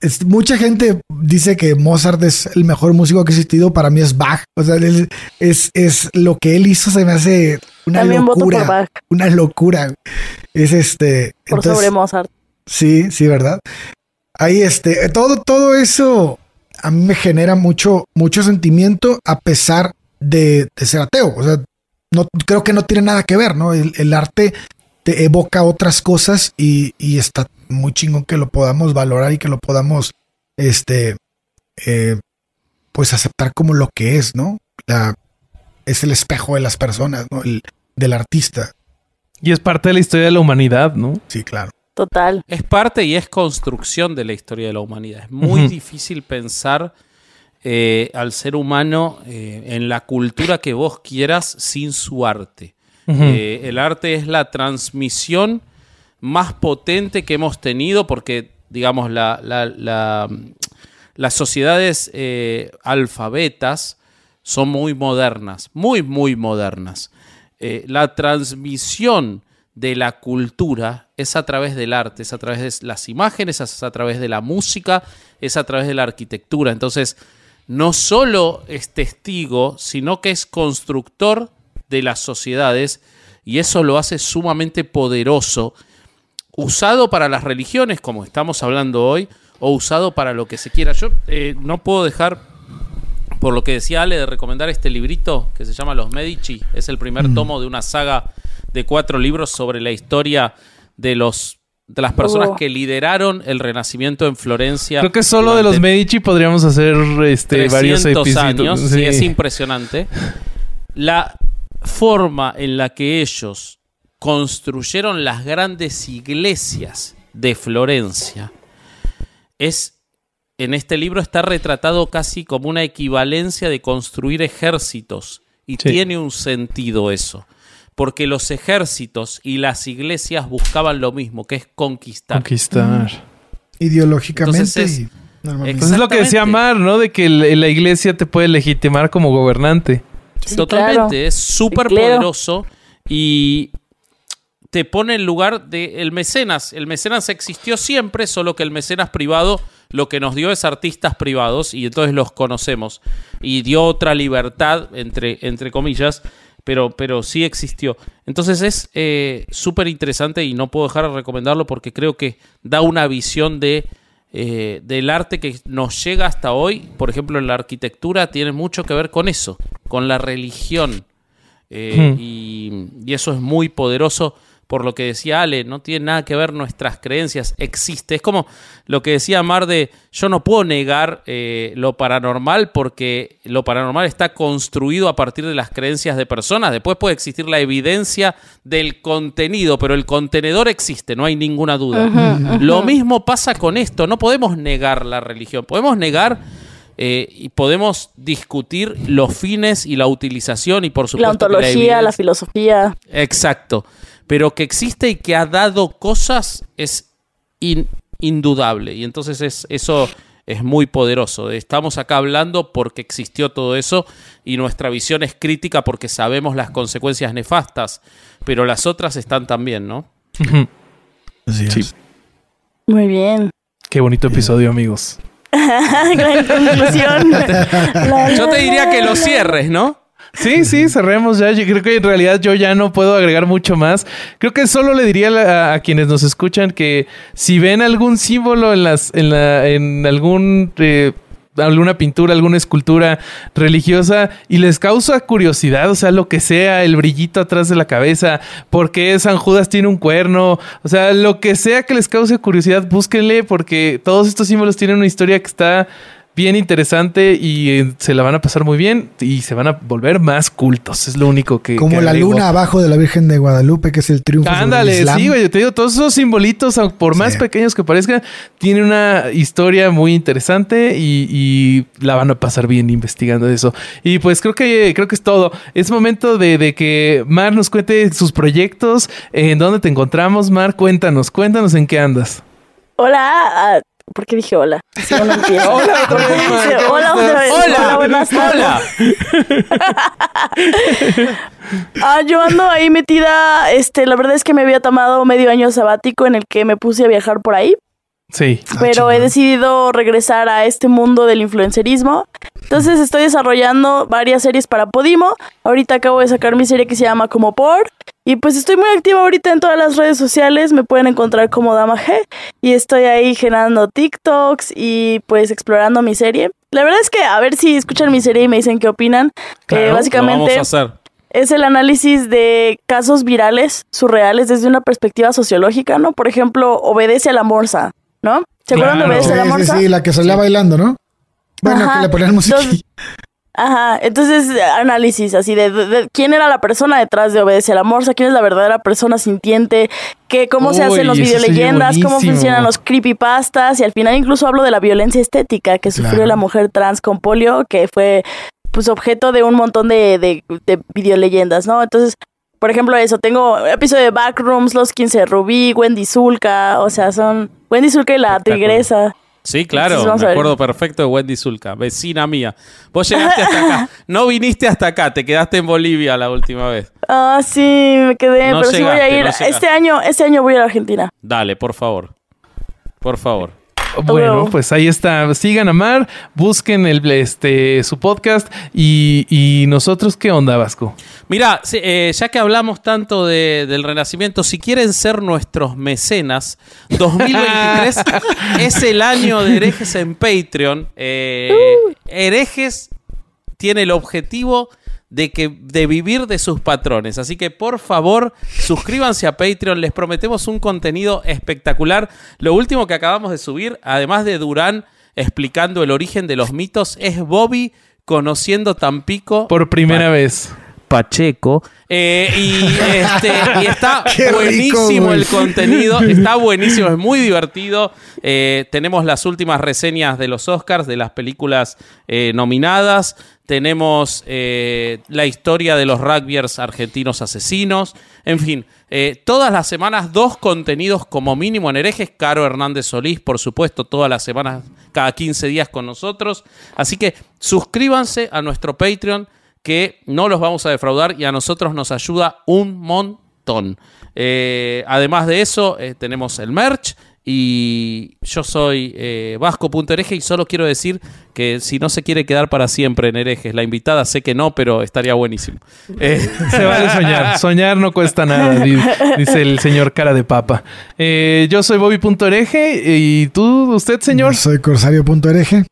Es, mucha gente dice que Mozart es el mejor músico que ha existido. Para mí es Bach. O sea, él- es, es lo que él hizo se me hace una También voto locura. por Bach, Una locura. Es este. por entonces- sobre Mozart. Sí, sí, ¿verdad? Ahí este, todo, todo eso a mí me genera mucho, mucho sentimiento a pesar de, de ser ateo. O sea, no, creo que no tiene nada que ver, ¿no? El, el arte te evoca otras cosas y, y está muy chingón que lo podamos valorar y que lo podamos, este, eh, pues aceptar como lo que es, ¿no? La, es el espejo de las personas, ¿no? El, del artista. Y es parte de la historia de la humanidad, ¿no? Sí, claro. Total. Es parte y es construcción de la historia de la humanidad. Es muy difícil pensar eh, al ser humano eh, en la cultura que vos quieras sin su arte. Eh, el arte es la transmisión más potente que hemos tenido porque, digamos, la- las sociedades eh, alfabetas son muy modernas, muy, muy modernas. Eh, la transmisión de la cultura es a través del arte, es a través de las imágenes, es a través de la música, es a través de la arquitectura. Entonces, no solo es testigo, sino que es constructor de las sociedades y eso lo hace sumamente poderoso, usado para las religiones, como estamos hablando hoy, o usado para lo que se quiera. Yo eh, no puedo dejar, por lo que decía Ale, de recomendar este librito que se llama Los Medici. Es el primer tomo de una saga de cuatro libros sobre la historia de los de las personas Oh. que lideraron el renacimiento en Florencia. Creo que solo de los Medici podríamos hacer este, varios 300 episodios. años, Sí. sí, es impresionante. La forma en la que ellos construyeron las grandes iglesias de Florencia es en este libro está retratado casi como una equivalencia de construir ejércitos y Sí. tiene un sentido eso. Porque los ejércitos y las iglesias buscaban lo mismo, que es conquistar. Conquistar. Ideológicamente. Entonces es- normalmente. Pues es lo que decía. Mar, ¿no? De que la iglesia te puede legitimar como gobernante. Sí, Totalmente, claro. es súper Sí, claro. poderoso y te pone en lugar del el mecenas. El mecenas existió siempre, solo que el mecenas privado lo que nos dio es artistas privados y entonces los conocemos. Y dio otra libertad, entre, entre comillas, pero, pero sí existió. Entonces es eh, súper interesante y no puedo dejar de recomendarlo porque creo que da una visión de, eh, del arte que nos llega hasta hoy. Por ejemplo, en la arquitectura tiene mucho que ver con eso, con la religión. Eh, Hmm. y, y eso es muy poderoso. Por lo que decía Ale, no tiene nada que ver nuestras creencias, existe. Es como lo que decía Mar de, yo no puedo negar eh, lo paranormal porque lo paranormal está construido a partir de las creencias de personas. Después puede existir la evidencia del contenido, pero el contenedor existe, no hay ninguna duda. Lo mismo pasa con esto, no podemos negar la religión, podemos negar eh, y podemos discutir los fines y la utilización y por La supuesto que ontología, la filosofía. Exacto. Pero que existe y que ha dado cosas es in- indudable. Y entonces es, eso es muy poderoso. Estamos acá hablando porque existió todo eso y nuestra visión es crítica porque sabemos las consecuencias nefastas. Pero las otras están también, ¿no? Sí. Muy bien. Qué bonito episodio, amigos. <laughs> Gran conclusión. <laughs> La, Yo te diría la, que lo la. cierres, ¿no? Sí, sí, cerremos ya. Yo creo que en realidad yo ya no puedo agregar mucho más. Creo que solo le diría a, quienes nos escuchan que si ven algún símbolo en las, en la, en algún eh, alguna pintura, alguna escultura religiosa y les causa curiosidad, o sea, lo que sea, el brillito atrás de la cabeza, por qué San Judas tiene un cuerno, o sea, lo que sea que les cause curiosidad, búsquenle porque todos estos símbolos tienen una historia que está bien interesante y eh, se la van a pasar muy bien y se van a volver más cultos. Es lo único que. Como que la luna abajo de la Virgen de Guadalupe, que es el triunfo sobre el Ándale, Islam. sí, güey. Te digo, todos esos simbolitos, por más Sí. pequeños que parezcan, tienen una historia muy interesante y, y la van a pasar bien investigando eso. Y pues creo que creo que es todo. Es momento de, de que Mar nos cuente sus proyectos, en dónde te encontramos. Mar, cuéntanos, cuéntanos en qué andas. Hola. ¿Por qué dije hola? Si empieza. Hola, ¿Por qué otra vez, dice Mar, ¿cómo hola otra vez? Hola, buenas. Hola. <laughs> Ah, yo ando ahí metida. Este, la verdad es que me había tomado medio año sabático en el que me puse a viajar por ahí. Sí. Ah, pero he decidido regresar a este mundo del influencerismo. Entonces estoy desarrollando varias series para Podimo. Ahorita acabo de sacar mi serie que se llama Como Por. Y pues estoy muy activa ahorita en todas las redes sociales. Me pueden encontrar como Dama G. Y estoy ahí generando TikToks y pues explorando mi serie. La verdad es que a ver si escuchan mi serie y me dicen qué opinan. Claro, Eh, Lo básicamente vamos a hacer. es el análisis de casos virales, surreales, desde una perspectiva sociológica, ¿no? Por ejemplo, obedece a la morsa, ¿no? ¿Se acuerdan de Claro. la Sí, sí, morsa? sí, la que salía bailando, ¿no? Bueno, Ajá. que le ponían música. Entonces- Ajá, entonces análisis así de, de- de quién era la persona detrás de Obedece a la Morsa, quién es la verdadera persona sintiente, que, cómo se hacen los videoleyendas, cómo funcionan los creepypastas y al final incluso hablo de la violencia estética que sufrió Claro. la mujer trans con polio, que fue pues objeto de un montón de, de, de videoleyendas, ¿no? Entonces, por ejemplo, eso, tengo episodio de Backrooms, Los 15 de Rubí, Wendy Zulka, o sea, son Wendy Zulka y la tigresa. Sí, claro, me acuerdo perfecto de Wendy Zulka, vecina mía. Vos llegaste hasta acá. <laughs> No viniste hasta acá, te quedaste en Bolivia la última vez. Ah, sí, me quedé, No pero sí voy a llegaste, ir. no llegaste. este año, este año voy a ir a Argentina. Dale, por favor. Por favor. Bueno, luego. pues ahí está. Sigan a Mar, busquen el, este, su podcast y, y nosotros, ¿qué onda, Vasco? Mira, eh, ya que hablamos tanto de- del Renacimiento, si quieren ser nuestros mecenas, <laughs> 2023 <laughs> es el año de herejes en Patreon. Eh, herejes tiene el objetivo de, que, de vivir de sus patrones. Así que por favor, suscríbanse a Patreon. Les prometemos un contenido espectacular. Lo último que acabamos de subir, además de Durán explicando el origen de los mitos, es Bobby conociendo Tampico Por primera vez. Pacheco. Eh, y, este, y está <laughs> Qué buenísimo el contenido. <laughs> Está buenísimo, es muy divertido. Eh, tenemos las últimas reseñas de los Oscars, de las películas eh, nominadas. Tenemos la historia de los rugbyers argentinos asesinos. En fin, todas las semanas dos contenidos como mínimo en herejes. Caro Hernández Solís, por supuesto, todas las semanas, cada 15 días con nosotros. Así que suscríbanse a nuestro Patreon que no los vamos a defraudar y a nosotros nos ayuda un montón. Eh, además de eso, eh, tenemos el merch y yo soy eh, Vasco.hereje y solo quiero decir que si no se quiere quedar para siempre en herejes, la invitada sé que no, pero estaría buenísimo. <laughs> Eh, Se vale soñar. Soñar no cuesta nada, di- dice el señor cara de papa. Eh, yo soy Bobby.hereje y tú, usted, señor. Soy corsario.hereje.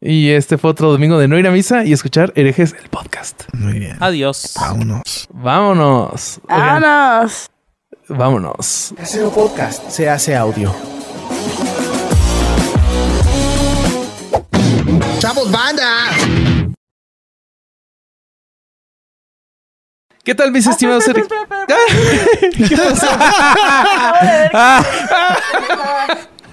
Y este fue otro domingo de no ir a misa y escuchar herejes el podcast. Muy bien. adiós. Vámonos. Vámonos. Oigan, ¡Vámonos! vámonos. Casero Podcast se hace audio. ¡Chavos, banda! ¿Qué tal, mis estimados herejes? <laughs> <laughs> ¿Qué pasó?